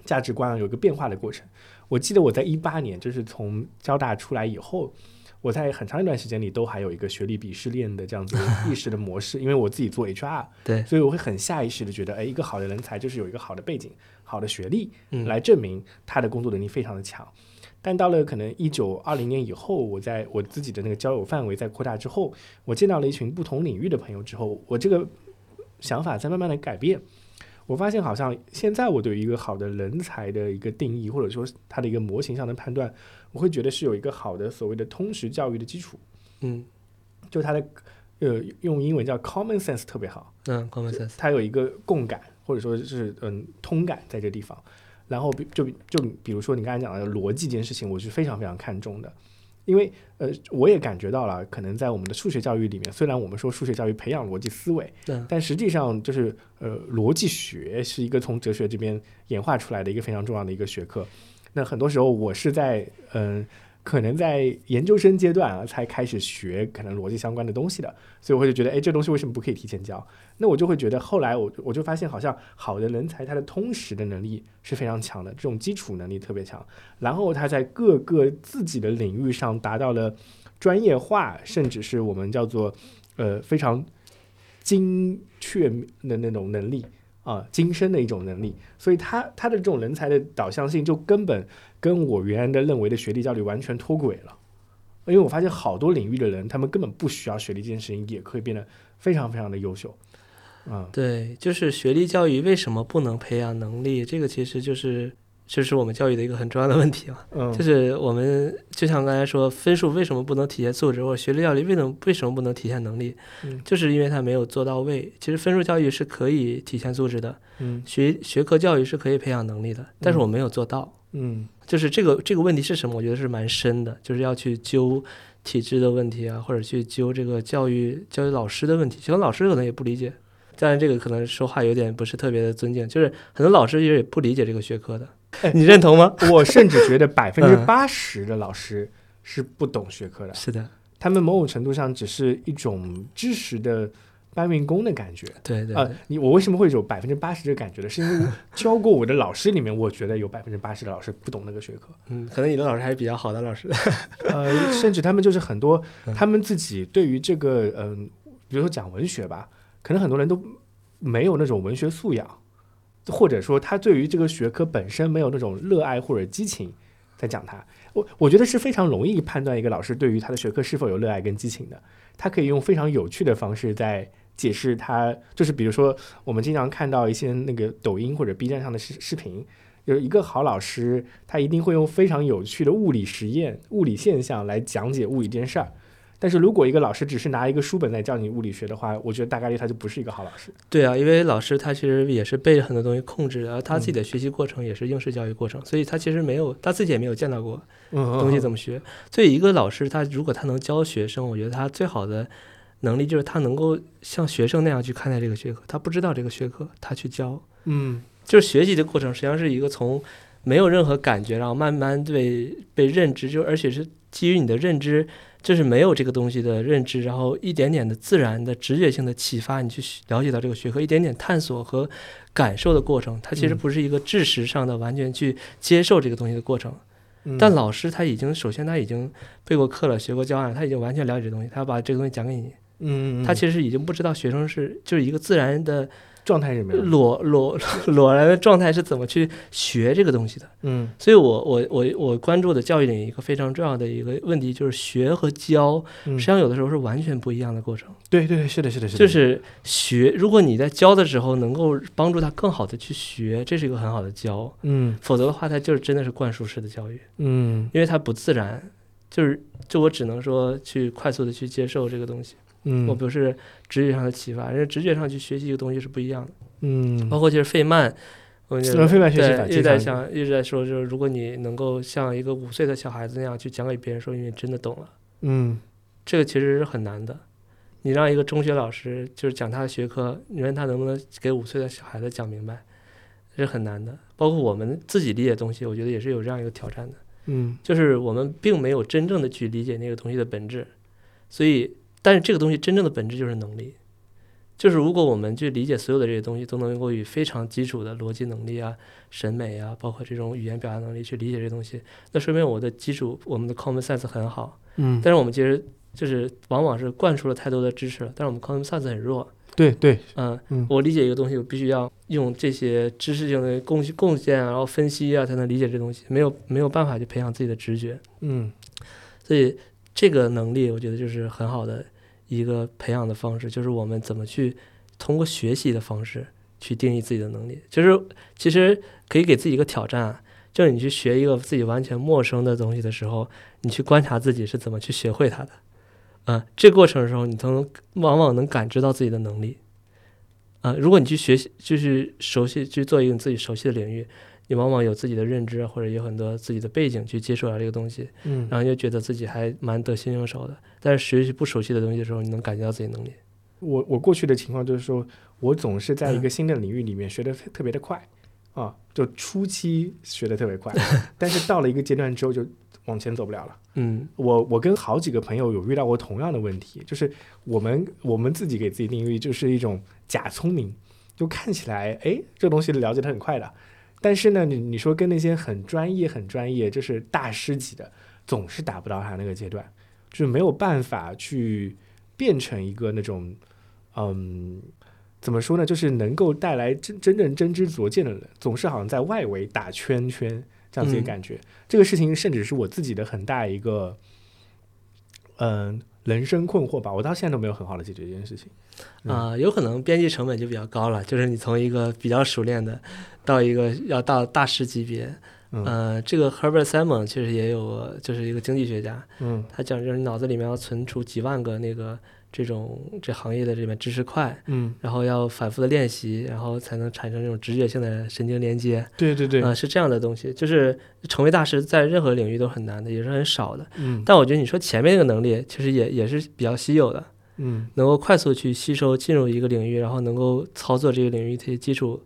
价值观啊有一个变化的过程。我记得我在一八年，就是从交大出来以后，我在很长一段时间里都还有一个学历鄙视链的这样子的意识的模式，因为我自己做 HR，对，所以我会很下意识的觉得，哎，一个好的人才就是有一个好的背景、好的学历，嗯来证明他的工作能力非常的强。但到了可能一九二零年以后，我在我自己的那个交友范围在扩大之后，我见到了一群不同领域的朋友之后，我这个想法在慢慢的改变。我发现好像现在我对于一个好的人才的一个定义，或者说他的一个模型上的判断，我会觉得是有一个好的所谓的通识教育的基础，嗯就他的呃用英文叫 common sense 特别好，嗯，common sense，它有一个共感或者说是嗯通感在这地方。然后比就就比如说你刚才讲的逻辑这件事情，我是非常非常看重的，因为呃我也感觉到了，可能在我们的数学教育里面，虽然我们说数学教育培养逻辑思维，嗯但实际上就是呃逻辑学是一个从哲学这边演化出来的一个非常重要的一个学科。那很多时候我是在嗯、可能在研究生阶段啊才开始学可能逻辑相关的东西的，所以我就觉得，哎，这东西为什么不可以提前教？那我就会觉得，后来我我就发现，好像好的人才他的通识的能力是非常强的，这种基础能力特别强，然后他在各个自己的领域上达到了专业化，甚至是我们叫做呃非常精确的那种能力啊，精深的一种能力，所以他他的这种人才的导向性就根本跟我原来的认为的学历教育完全脱轨了。因为我发现好多领域的人，他们根本不需要学历这件事情，也可以变得非常非常的优秀。嗯、对，就是学历教育为什么不能培养能力？这个其实就是就是我们教育的一个很重要的问题嘛。嗯，就是我们就像刚才说，分数为什么不能体现素质，或者学历教育为什么为什么不能体现能力？嗯就是因为它没有做到位。其实分数教育是可以体现素质的，嗯学学科教育是可以培养能力的，但是我没有做到。嗯就是这个这个问题是什么？我觉得是蛮深的，就是要去揪体制的问题啊，或者去揪这个教育教育老师的问题。可能老师可能也不理解，当然这个可能说话有点不是特别的尊敬，就是很多老师也不理解这个学科的哎。你认同吗？我甚至觉得 百分之嗯八十的老师是不懂学科的，是的，他们某种程度上只是一种知识的搬运工的感觉。啊、对对对，你我为什么会有百分之八十的感觉呢？是因为教过我的老师里面，我觉得有百分之八十的老师不懂那个学科。嗯，可能你的老师还是比较好的老师。呃，甚至他们就是很多嗯他们自己对于这个嗯、比如说讲文学吧，可能很多人都没有那种文学素养，或者说他对于这个学科本身没有那种热爱或者激情在讲他。我我觉得是非常容易判断一个老师对于他的学科是否有热爱跟激情的，他可以用非常有趣的方式在解释他，就是比如说我们经常看到一些那个抖音或者 B 站上的视视频。有一个好老师，他一定会用非常有趣的物理实验、物理现象来讲解物理这件事儿。但是如果一个老师只是拿一个书本来教你物理学的话，我觉得大概率他就不是一个好老师。对啊，因为老师他其实也是被很多东西控制的，而他自己的学习过程也是应试教育过程，所以他其实没有他自己也没有见到过嗯东西怎么学。所以一个老师他如果他能教学生，我觉得他最好的能力就是他能够像学生那样去看待这个学科，他不知道这个学科，他去教，嗯就是学习的过程实际上是一个从没有任何感觉，然后慢慢被被认知，就而且是基于你的认知。就是没有这个东西的认知，然后一点点的自然的直觉性的启发你去了解到这个学科，一点点探索和感受的过程，它其实嗯不是一个知识上的完全去接受这个东西的过程。嗯，但老师他已经首先他已经备过课了，学过教案，他已经完全了解这东西，他要把这个东西讲给你，嗯，他其实已经不知道学生是就是一个自然的状态是没有。裸裸 裸然的状态是怎么去学这个东西的。嗯所以我我我我关注的教育领域一个非常重要的一个问题就是学和教，嗯实际上有的时候是完全不一样的过程。对对对，是的，是的，是的，就是学，如果你在教的时候能够帮助他更好的去学，这是一个很好的教。嗯否则的话，他就是真的是灌输式的教育，嗯因为他不自然。就是，就我只能说去快速的去接受这个东西，嗯，我不是直觉上的启发，人家直觉上去学习一个东西是不一样的。嗯，包括就是费曼，我觉得是费曼学习法对一直在想，一直在说，就是如果你能够像一个五岁的小孩子那样去讲给别人说，因为你真的懂了，嗯这个其实是很难的。你让一个中学老师就是讲他的学科，你问他能不能给五岁的小孩子讲明白，这是很难的。包括我们自己理解东西，我觉得也是有这样一个挑战的，嗯就是我们并没有真正的去理解那个东西的本质，所以，但是这个东西真正的本质就是能力。就是如果我们去理解所有的这些东西，都能够以非常基础的逻辑能力啊、审美啊，包括这种语言表达能力去理解这些东西，那说明我的基础，我们的 common sense 很好。嗯，但是我们其实就是往往是灌输了太多的知识了，但是我们 common sense 很弱。对对，嗯，嗯我理解一个东西，我必须要用这些知识性的贡献贡献啊，然后分析啊，才能理解这东西，没有没有办法去培养自己的直觉。嗯所以这个能力，我觉得就是很好的一个培养的方式，就是我们怎么去通过学习的方式去定义自己的能力，就是其实可以给自己一个挑战，就是你去学一个自己完全陌生的东西的时候，你去观察自己是怎么去学会它的，嗯，这过程的时候，你能往往能感知到自己的能力，啊，如果你去学习，就是熟悉去做一个你自己熟悉的领域。你往往有自己的认知，或者有很多自己的背景去接触到这个东西，嗯，然后又觉得自己还蛮得心应手的。但是学习不熟悉的东西的时候，你能感觉到自己能力。我我过去的情况就是说，我总是在一个新的领域里面学的特别的快，啊，就初期学的特别快，但是到了一个阶段之后就往前走不了了。嗯，我我跟好几个朋友有遇到过同样的问题，就是我们我们自己给自己定义就是一种假聪明，就看起来哎这东西了解的很快的。但是呢，你你说跟那些很专业、很专业，就是大师级的，总是达不到他那个阶段，就是没有办法去变成一个那种，嗯，怎么说呢？就是能够带来真真正真知灼见的人，总是好像在外围打圈圈这样子的感觉。这个事情甚至是我自己的很大一个，嗯，人生困惑吧。我到现在都没有很好的解决这件事情。啊，有可能编辑成本就比较高了，就是你从一个比较熟练的。到一个要到大师级别，呃，这个 Herbert Simon 其实也有，就是一个经济学家，嗯，他讲就是脑子里面要存储几万个那个这种这行业的这边知识块，嗯，然后要反复的练习，然后才能产生这种直觉性的神经连接，对对对，啊，是这样的东西，就是成为大师在任何领域都很难的，也是很少的，嗯，但我觉得你说前面那个能力其实也也是比较稀有的，嗯，能够快速去吸收进入一个领域，然后能够操作这个领域这些基础。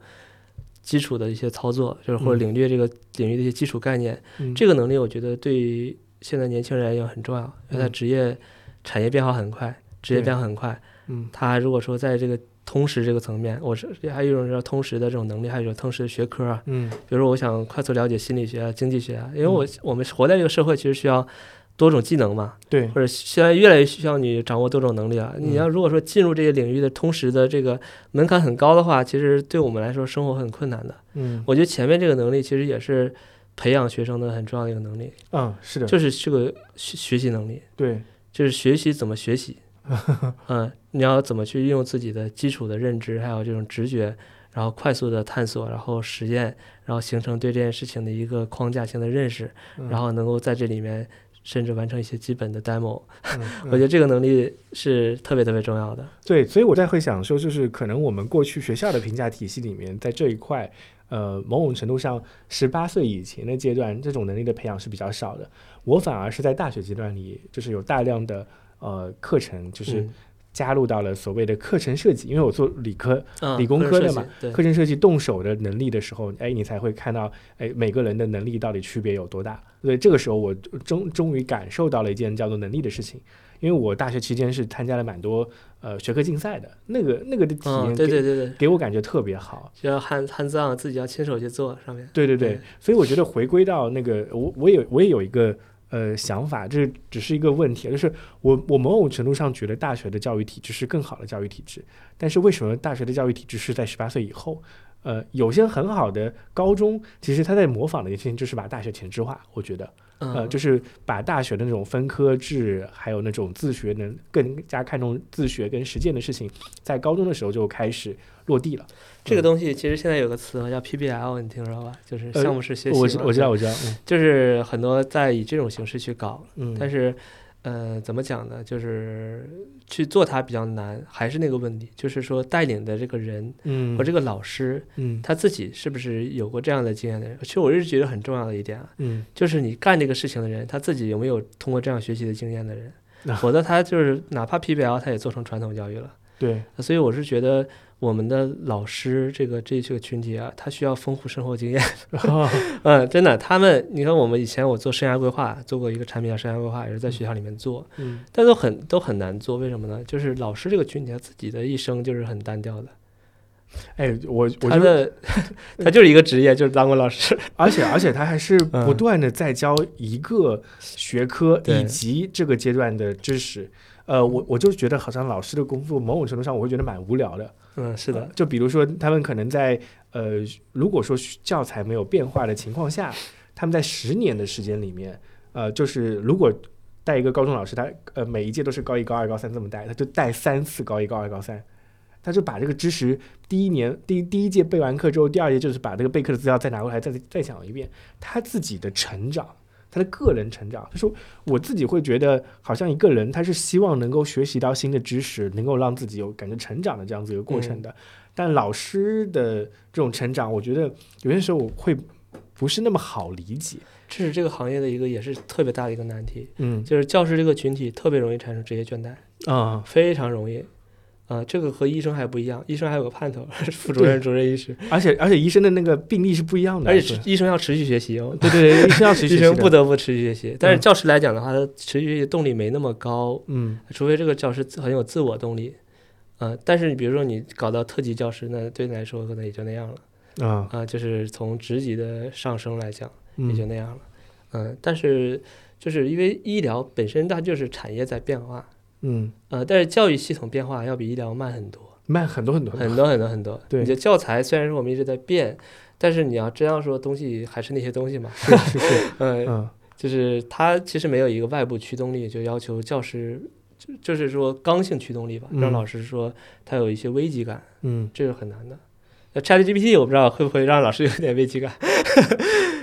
基础的一些操作，就是或者领略这个领域的一些基础概念，这个能力我觉得对于现在年轻人而言很重要，因为他职业产业变化很快，职业变化很快。嗯，他如果说在这个通识这个层面，我是还有一种叫通识的这种能力，还有一种通识的学科啊。嗯，比如说我想快速了解心理学啊、经济学啊，因为我我们活在这个社会，其实需要。多种技能嘛，对，或者现在越来越需要你掌握多种能力啊。你要如果说进入这些领域的通识的这个门槛很高的话，其实对我们来说生活很困难的。嗯，我觉得前面这个能力其实也是培养学生的很重要的一个能力。嗯，是的，就是这个学学习能力。对，就是学习怎么学习。嗯，你要怎么去运用自己的基础的认知，还有这种直觉，然后快速的探索，然后实验，然后形成对这件事情的一个框架性的认识，然后能够在这里面。甚至完成一些基本的 demo，我觉得这个能力是特别特别重要的。对，所以我在会想说，就是可能我们过去学校的评价体系里面，在这一块，呃，某种程度上，十八岁以前的阶段，这种能力的培养是比较少的。我反而是在大学阶段里，就是有大量的呃课程，就是。加入到了所谓的课程设计，因为我做理科、理工科的嘛，课程设计动手的能力的时候，哎，你才会看到，哎，每个人的能力到底区别有多大。所以这个时候，我终终于感受到了一件叫做能力的事情。因为我大学期间是参加了蛮多呃学科竞赛的，那个那个的体验，对对对对，给我感觉特别好。就要汉汉字啊，自己要亲手去做上面。对对对，所以我觉得回归到那个，我我也我也有一个。呃，想法这只是一个问题，就是我我某种程度上觉得大学的教育体制是更好的教育体制，但是为什么大学的教育体制是在十八岁以后？呃，有些很好的高中，其实他在模仿的一些就是把大学前置化，我觉得，呃，就是把大学的那种分科制，还有那种自学能更加看重自学跟实践的事情，在高中的时候就开始落地了。这个东西其实现在有个词叫 PBL，你听说吧？就是项目式学习。我知我知道我知道，就是很多在以这种形式去搞，但是。呃，怎么讲呢？就是去做它比较难，还是那个问题，就是说带领的这个人，嗯，和这个老师，嗯，他自己是不是有过这样的经验的人？其实我一直觉得很重要的一点啊，嗯，就是你干这个事情的人，他自己有没有通过这样学习的经验的人，否则他就是哪怕 PBL，他也做成传统教育了。对，所以我是觉得。我们的老师，这个这这个群体啊，他需要丰富生活经验。嗯，真的，他们，你看，我们以前我做生涯规划，做过一个产品叫生涯规划，也是在学校里面做，嗯，但都很都很难做，为什么呢？就是老师这个群体他自己的一生就是很单调的。哎，我我觉得 他就是一个职业，就是当过老师，而且而且他还是不断的在教一个学科 以及这个阶段的知识。呃，我我就觉得好像老师的工作某种程度上我会觉得蛮无聊的。嗯，是的。就比如说他们可能在呃，如果说教材没有变化的情况下，他们在十年的时间里面，呃，就是如果带一个高中老师，他呃每一届都是高一、高二、高三这么带，他就带三次高一、高二、高三。他就把这个知识第一年第第一届背完课之后，第二届就是把这个备课的资料再拿过来再再讲一遍，他自己的成长。他的个人成长，他说我自己会觉得，好像一个人他是希望能够学习到新的知识，能够让自己有感觉成长的这样子一个过程的。但老师的这种成长，我觉得有些时候我会不是那么好理解。这是这个行业的一个也是特别大的一个难题，嗯，就是教师这个群体特别容易产生职业倦怠啊，非常容易。啊，这个和医生还不一样，医生还有个盼头，副主任、主任医师，而且而且医生的那个病例是不一样的，而且医生要持续学习哦，对对对，医生要持续 学习，医生不得不持续学习。但是教师来讲的话，他持续学习动力没那么高，嗯，除非这个教师很有自我动力，啊，但是你比如说你搞到特级教师，那对你来说可能也就那样了，啊。啊，就是从职级的上升来讲也就那样了，嗯，但是就是因为医疗本身它就是产业在变化，嗯，呃，但是教育系统变化要比医疗慢很多。慢很多很多。很多很多很多，对，你的教材虽然说我们一直在变，但是你要真要说东西还是那些东西嘛，是是是，嗯，就是它其实没有一个外部驱动力，就要求教师，就就是说刚性驱动力吧，让老师说他有一些危机感，嗯，这是很难的。那 ChatGPT 我不知道会不会让老师有点危机感，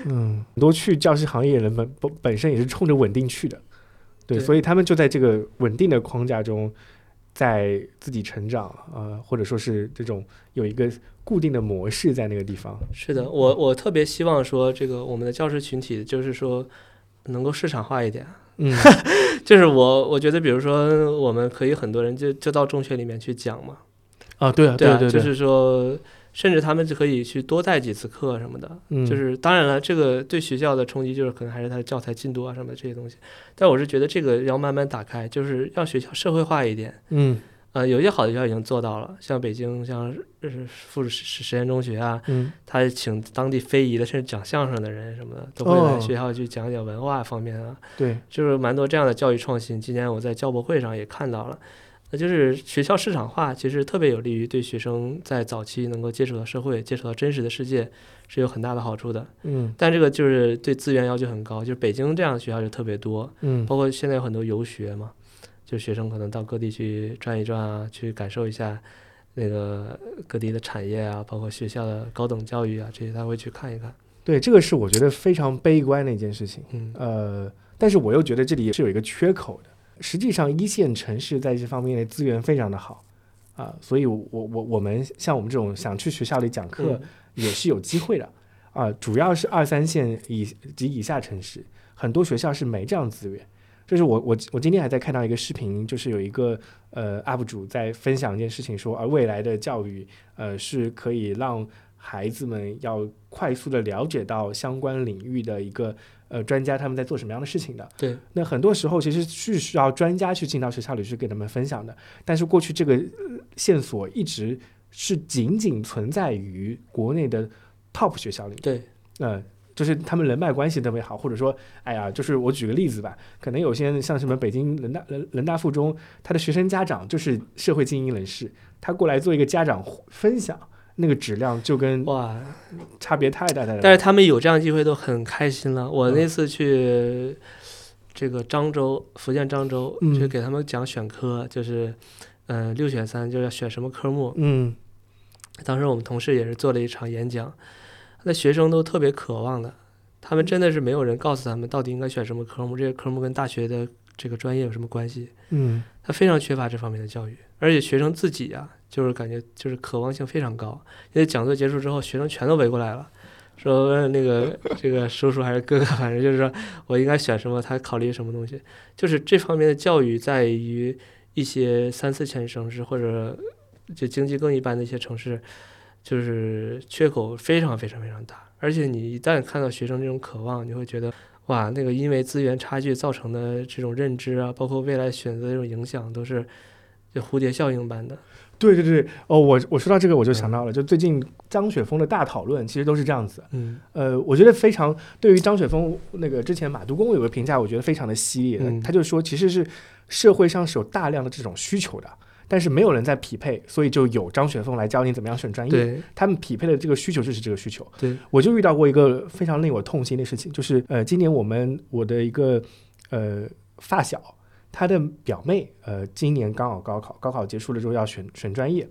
嗯，很多去教师行业的人本本本身也是冲着稳定去的，对，所以他们就在这个稳定的框架中。在自己成长呃，或者说是这种有一个固定的模式在那个地方。是的，我我特别希望说，这个我们的教师群体就是说能够市场化一点。嗯，就是我我觉得，比如说我们可以很多人就就到中学里面去讲嘛。啊，对啊，对对，就是说。甚至他们就可以去多带几次课什么的，就是当然了，这个对学校的冲击就是可能还是他的教材进度啊什么的这些东西。但我是觉得这个要慢慢打开，就是让学校社会化一点。嗯，呃，有些好的学校已经做到了，像北京像附实实验中学啊，嗯，他请当地非遗的甚至讲相声的人什么的都会来学校去讲讲文化方面啊。对，就是蛮多这样的教育创新。今年我在教博会上也看到了。那就是学校市场化，其实特别有利于对学生在早期能够接触到社会、接触到真实的世界，是有很大的好处的。嗯，但这个就是对资源要求很高，就是北京这样的学校就特别多。嗯，包括现在有很多游学嘛，就学生可能到各地去转一转啊，去感受一下那个各地的产业啊，包括学校的高等教育啊，这些他会去看一看。对，这个是我觉得非常悲观的一件事情。嗯，呃，但是我又觉得这里也是有一个缺口的。实际上，一线城市在这方面的资源非常的好，啊，所以，我我我们像我们这种想去学校里讲课也是有机会的，啊，主要是二三线以及以下城市，很多学校是没这样资源。就是我我我今天还在看到一个视频，就是有一个呃 UP 主在分享一件事情，说而未来的教育，呃，是可以让孩子们要快速的了解到相关领域的一个。呃，专家他们在做什么样的事情的？对，那很多时候其实是需要专家去进到学校里去给他们分享的。但是过去这个线索一直是仅仅存在于国内的 top 学校里。对，呃，就是他们人脉关系特别好，或者说，哎呀，就是我举个例子吧，可能有些像什么北京人大人人大附中，他的学生家长就是社会精英人士，他过来做一个家长分享。那个质量就跟哇，差别太大太大。但是他们有这样机会都很开心了。我那次去这个漳州，福建漳州，去给他们讲选科，就是嗯六选三，就要选什么科目。嗯，当时我们同事也是做了一场演讲，那学生都特别渴望的，他们真的是没有人告诉他们到底应该选什么科目，这些科目跟大学的这个专业有什么关系？嗯，他非常缺乏这方面的教育，而且学生自己呀。就是感觉就是渴望性非常高，因为讲座结束之后，学生全都围过来了，说那个这个叔叔还是哥哥，反正就是说我应该选什么，他考虑什么东西。就是这方面的教育，在于一些三四线城市或者就经济更一般的一些城市，就是缺口非常非常非常大。而且你一旦看到学生这种渴望，你会觉得哇，那个因为资源差距造成的这种认知啊，包括未来选择这种影响，都是就蝴蝶效应般的。对对对，哦，我我说到这个我就想到了，就最近张雪峰的大讨论，其实都是这样子。嗯，呃，我觉得非常对于张雪峰那个之前马杜公有个评价，我觉得非常的犀利。他就说，其实是社会上是有大量的这种需求的，但是没有人在匹配，所以就有张雪峰来教你怎么样选专业。他们匹配的这个需求就是这个需求。对，我就遇到过一个非常令我痛心的事情，就是呃，今年我们我的一个呃发小。他的表妹呃今年刚好高考，高考结束了之后要选选专业，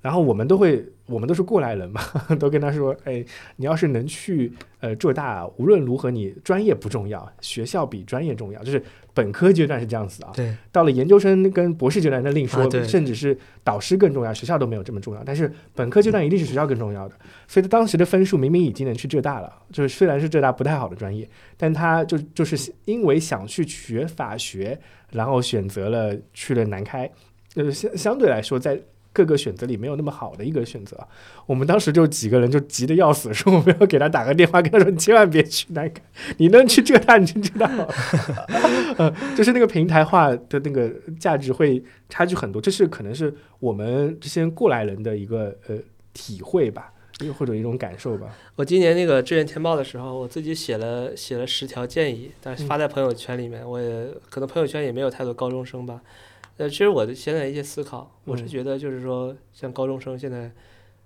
然后我们都会，我们都是过来人嘛，都跟他说，哎，你要是能去呃浙大，无论如何你专业不重要，学校比专业重要，就是本科阶段是这样子啊。对，到了研究生跟博士阶段那另说，啊甚至是导师更重要，学校都没有这么重要。但是本科阶段一定是学校更重要的。所以他当时的分数明明已经能去浙大了，就是虽然是浙大不太好的专业，但他就就是因为想去学法学，然后选择了去了南开，呃相相对来说在。各个选择里没有那么好的一个选择，我们当时就几个人就急得要死，说我们要给他打个电话，跟他说你千万别去南开，你能去浙大你就知道了。呃，就是那个平台化的那个价值会差距很多，这是可能是我们这些过来人的一个呃体会吧，又或者一种感受吧。我今年那个志愿填报的时候，我自己写了写了十条建议，但是发在朋友圈里面，我也可能朋友圈也没有太多高中生吧。呃，其实我的现在一些思考，我是嗯觉得就是说，像高中生现在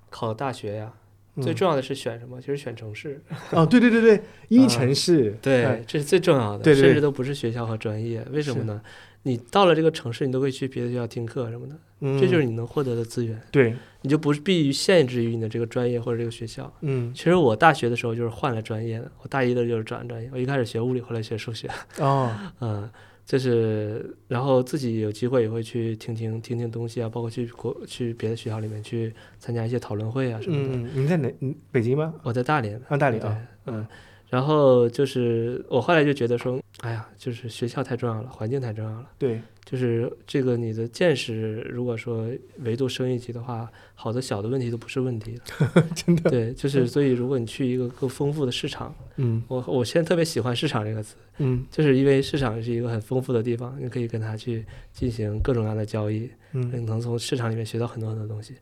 考大学呀，最嗯重要的是选什么？其实选城市。哦，对对对对，一城市，对，哎这是最重要的，对对甚至都不是学校和专业。为什么呢？你到了这个城市，你都可以去别的学校听课什么的，嗯这就是你能获得的资源，对，你就不是必于限制于你的这个专业或者这个学校。嗯其实我大学的时候就是换了专业的，我大一的就是转专业，我一开始学物理，后来学数学，哦，嗯，就是然后自己有机会也会去听听听听东西啊，包括去国去别的学校里面去参加一些讨论会啊什么的。嗯，你在哪？嗯北京吗？我在大连，啊大连啊，嗯，然后就是我后来就觉得说，哎呀，就是学校太重要了，环境太重要了。对，就是这个你的见识，如果说维度升一级的话，好的小的问题都不是问题了。真的，对，就是所以如果你去一个更丰富的市场，嗯我我现在特别喜欢市场这个词，嗯就是因为市场是一个很丰富的地方，你可以跟他去进行各种各样的交易，嗯你能从市场里面学到很多很多东西。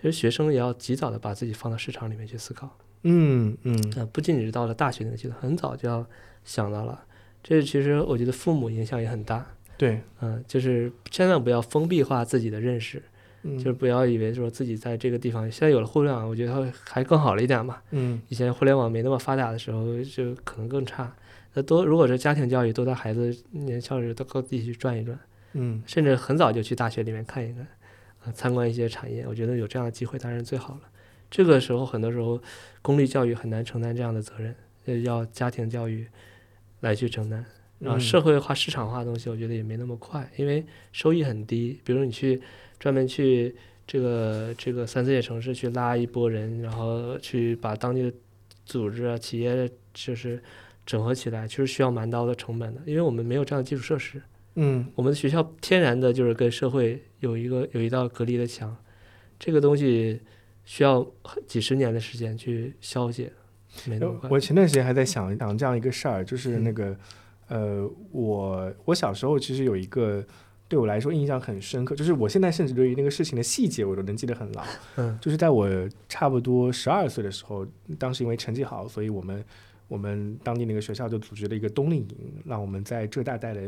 其实学生也要及早的把自己放到市场里面去思考。嗯嗯呃，不仅仅是到了大学那个阶段，很早就要想到了。这其实我觉得父母影响也很大。对，嗯、就是千万不要封闭化自己的认识，嗯就是不要以为说自己在这个地方，现在有了互联网，我觉得会还更好了一点嘛。嗯以前互联网没那么发达的时候，就可能更差。那多如果是家庭教育，多带孩子年少时到各地去转一转，嗯甚至很早就去大学里面看一看，啊、参观一些产业，我觉得有这样的机会当然最好了。这个时候很多时候公立教育很难承担这样的责任，呃要家庭教育来去承担。然后嗯社会化、市场化的东西，我觉得也没那么快，因为收益很低。比如你去专门去这个这个三四线城市去拉一波人，然后去把当地的组织啊、企业就是整合起来，其实需要蛮高的成本的，因为我们没有这样的基础设施。嗯我们的学校天然的就是跟社会有一个有一道隔离的墙，这个东西需要几十年的时间去消解，没那么快。我前段时间还在想想这样一个事儿，就是嗯那个，呃，我我小时候其实有一个对我来说印象很深刻，就是我现在甚至对于那个事情的细节我都能记得很牢。嗯就是在我差不多十二岁的时候，当时因为成绩好，所以我们我们当地那个学校就组织了一个冬令营，让我们在浙大待了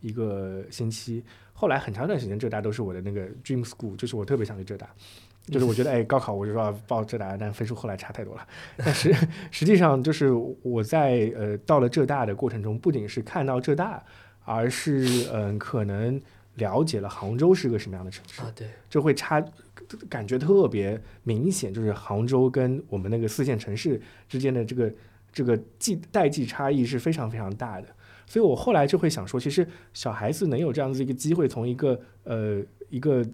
一个星期。后来很长一段时间，浙大都是我的那个 dream school，就是我特别想去浙大。就是我觉得，哎，高考我就说要报浙大，但分数后来差太多了。但是 实际上，就是我在呃到了浙大的过程中，不仅是看到浙大，而是嗯、可能了解了杭州是个什么样的城市。啊，对，就会差，感觉特别明显，就是杭州跟我们那个四线城市之间的这个这个际代际差异是非常非常大的。所以我后来就会想说，其实小孩子能有这样子一个机会，从一个呃一个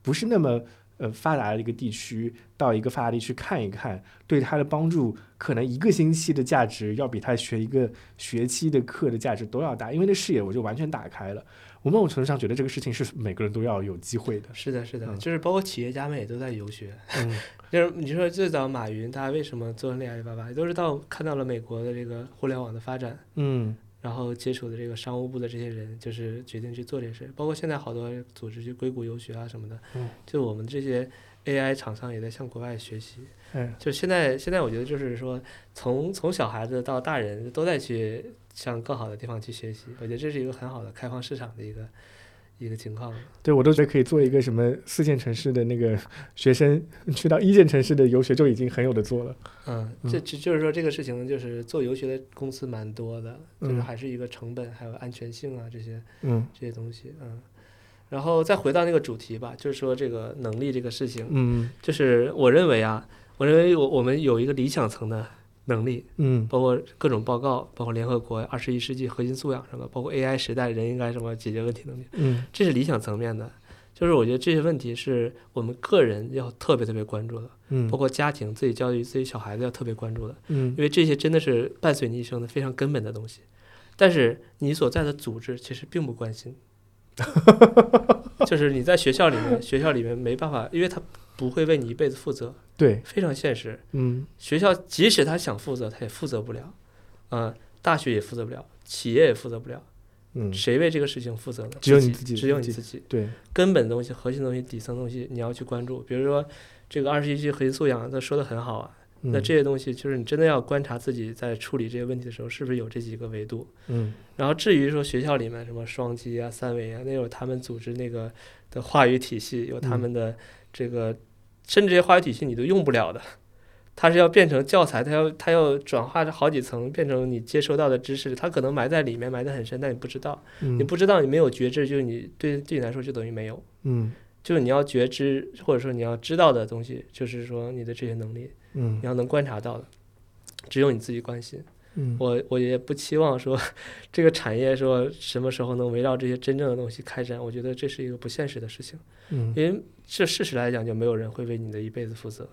不是那么呃发达的一个地区到一个发达地区看一看，对他的帮助，可能一个星期的价值要比他学一个学期的课的价值都要大，因为那视野我就完全打开了。我某种程度上觉得这个事情是每个人都要有机会的。是的，是的，嗯就是包括企业家们也都在游学。嗯就是你说最早马云，他为什么做那阿里巴巴，都是到看到了美国的这个互联网的发展，嗯然后接触的这个商务部的这些人，就是决定去做这些事。包括现在好多组织去硅谷游学啊什么的，嗯就我们这些 AI 厂商也在向国外学习。嗯就现在，现在我觉得就是说，从从小孩子到大人都在去向更好的地方去学习，我觉得这是一个很好的开放市场的一个一个情况。对我都觉得可以做一个什么四线城市的那个学生去到一线城市的游学就已经很有的做了。嗯，这这就是说这个事情就是做游学的公司蛮多的，就是嗯还是一个成本还有安全性啊这些嗯这些东西，嗯。然后再回到那个主题吧，就是说这个能力这个事情，嗯就是我认为啊，我认为我我们有一个理想层的能力，嗯。包括各种报告，包括联合国二十一世纪核心素养什么，包括 AI 时代人应该什么解决问题能力，嗯。这是理想层面的。就是我觉得这些问题是我们个人要特别特别关注的，嗯。包括家庭自己教育自己小孩子要特别关注的，嗯。因为这些真的是伴随你一生的非常根本的东西。但是你所在的组织其实并不关心，就是你在学校里面，学校里面没办法，因为他不会为你一辈子负责，对非常现实。嗯学校即使他想负责，他也负责不了，啊、大学也负责不了，企业也负责不了，嗯谁为这个事情负责呢？只有你自己只有你自己。对根本东西、核心东西、底层东西，你要去关注。比如说，这个二十一世纪核心素养，他说的很好啊。那嗯这些东西，就是你真的要观察自己在处理这些问题的时候，是不是有这几个维度。嗯然后至于说学校里面什么双击啊、三维啊，那有他们组织那个的话语体系，有他们的这个，甚至这些话语体系你都用不了的，它是要变成教材，它要它要转化成好几层，变成你接收到的知识，它可能埋在里面，埋得很深，但你不知道，嗯。你不知道，你没有觉知，就是你对对你来说就等于没有，嗯。就是你要觉知或者说你要知道的东西，就是说你的这些能力，嗯。你要能观察到的，只有你自己关心。嗯。我我也不期望说这个产业说什么时候能围绕这些真正的东西开展，我觉得这是一个不现实的事情，嗯。因为这事实来讲就没有人会为你的一辈子负责，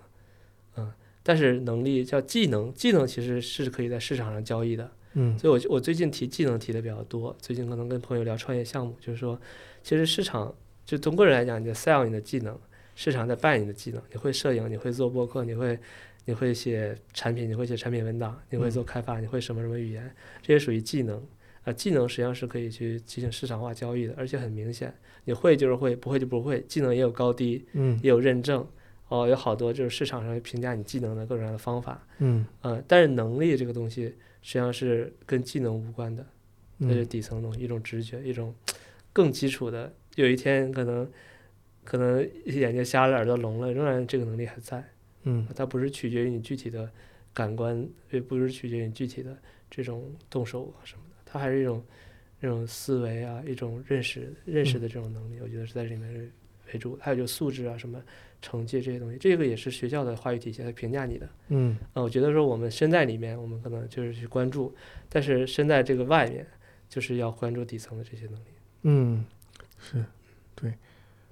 嗯，但是能力叫技能，技能其实是可以在市场上交易的，嗯。所以我我最近提技能提的比较多，最近可能跟朋友聊创业项目，就是说其实市场就从个人来讲，你在 sell 你的技能，市场在 buy 你的技能，你会摄影，你会做播客，你会。你会写产品，你会写产品文档，你会做开发，你会什么什么语言，这些属于技能。啊，技能实际上是可以去进行市场化交易的，而且很明显，你会就是会，不会就不会。技能也有高低，嗯也有认证，哦，有好多就是市场上评价你技能的各种各样的方法。嗯呃，但是能力这个东西实际上是跟技能无关的，那是嗯底层的东西，一种直觉，一种更基础的。有一天可能可能眼睛瞎了，耳朵聋了，仍然这个能力还在。嗯它不是取决于你具体的感官，也不是取决于你具体的这种动手啊什么的，它还是一种这种思维啊，一种认识认识的这种能力，我觉得是在这里面是为主。还有就素质啊，什么成绩这些东西，这个也是学校的话语体系来评价你的。嗯啊，我觉得说我们身在里面，我们可能就是去关注，但是身在这个外面，就是要关注底层的这些能力。嗯，是，对。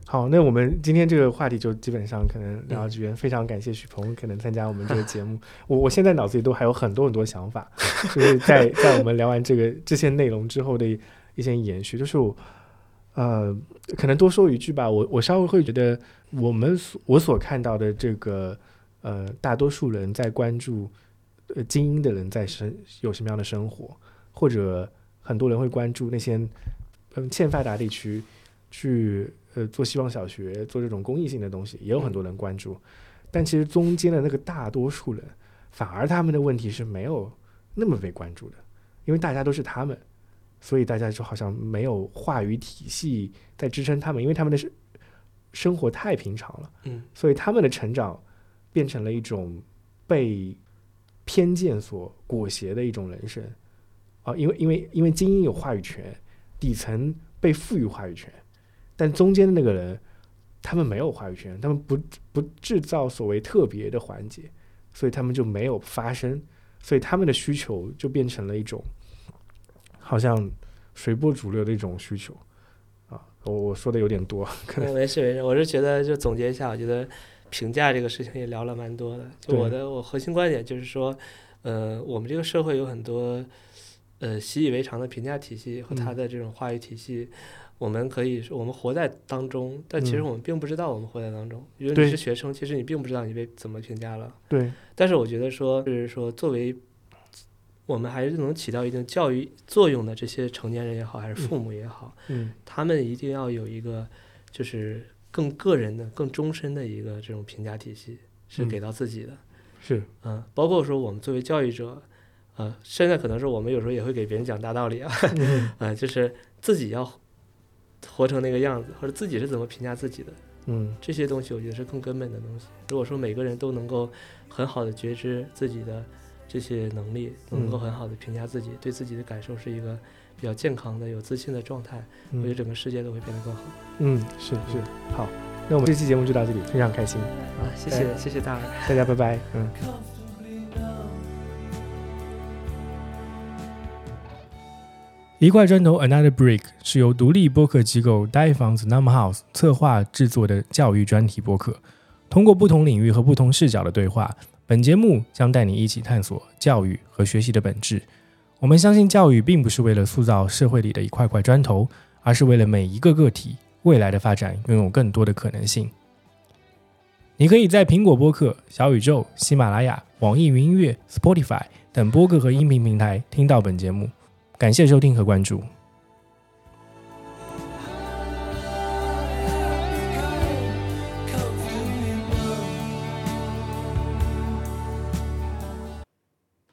好，那我们今天这个话题就基本上可能聊到这边。非常感谢许鹏可能参加我们这个节目。我我现在脑子里都还有很多很多想法，就是在在我们聊完这个这些内容之后的一些延续。就是我呃，可能多说一句吧，我我稍微会觉得我们所我所看到的这个呃，大多数人在关注呃精英的人在生有什么样的生活，或者很多人会关注那些嗯欠发达地区去呃做希望小学做这种公益性的东西，也有很多人关注，但其实中间的那个大多数人，反而他们的问题是没有那么被关注的，因为大家都是他们，所以大家就好像没有话语体系在支撑他们，因为他们的生生活太平常了，嗯。所以他们的成长变成了一种被偏见所裹挟的一种人生。啊，因为因为因为精英有话语权，底层被赋予话语权，但中间的那个人，他们没有话语权，他们不不制造所谓特别的环节，所以他们就没有发声，所以他们的需求就变成了一种好像随波逐流的一种需求啊。我我说的有点多，可能嗯没事没事，我是觉得就总结一下，我觉得评价这个事情也聊了蛮多的。就我的我核心观点就是说，呃，我们这个社会有很多呃习以为常的评价体系和它嗯的这种话语体系。我们可以说，我们活在当中，但其实嗯我们并不知道我们活在当中。因为对。你是学生，其实你并不知道你被怎么评价了。对，但是我觉得说，就是说作为我们还是能起到一定教育作用的这些成年人也好，还是父母也好，嗯。他们一定要有一个就是更个人的、更终身的一个这种评价体系，是嗯。给到自己的。是，嗯，包括说我们作为教育者，呃，现在可能是我们有时候也会给别人讲大道理啊，嗯。呃，就是自己要活成那个样子，或者自己是怎么评价自己的。嗯这些东西我觉得是更根本的东西。如果说每个人都能够很好的觉知自己的这些能力，能够嗯很好的评价自己，对自己的感受是一个比较健康的、有自信的状态，我觉得嗯整个世界都会变得更好。嗯，是是，好，那我们这期节目就到这里，非常开心，啊，谢谢谢谢大耳。大家拜拜，嗯。一块砖头 （Another Brick） 是由独立播客机构 Die f o n s Num House 策划制作的教育专题播客。通过不同领域和不同视角的对话，本节目将带你一起探索教育和学习的本质。我们相信，教育并不是为了塑造社会里的一块块砖头，而是为了每一个个体未来的发展拥有更多的可能性。你可以在苹果播客、小宇宙、喜马拉雅、网易云音乐、Spotify 等播客和音频平台听到本节目。感谢收听和关注。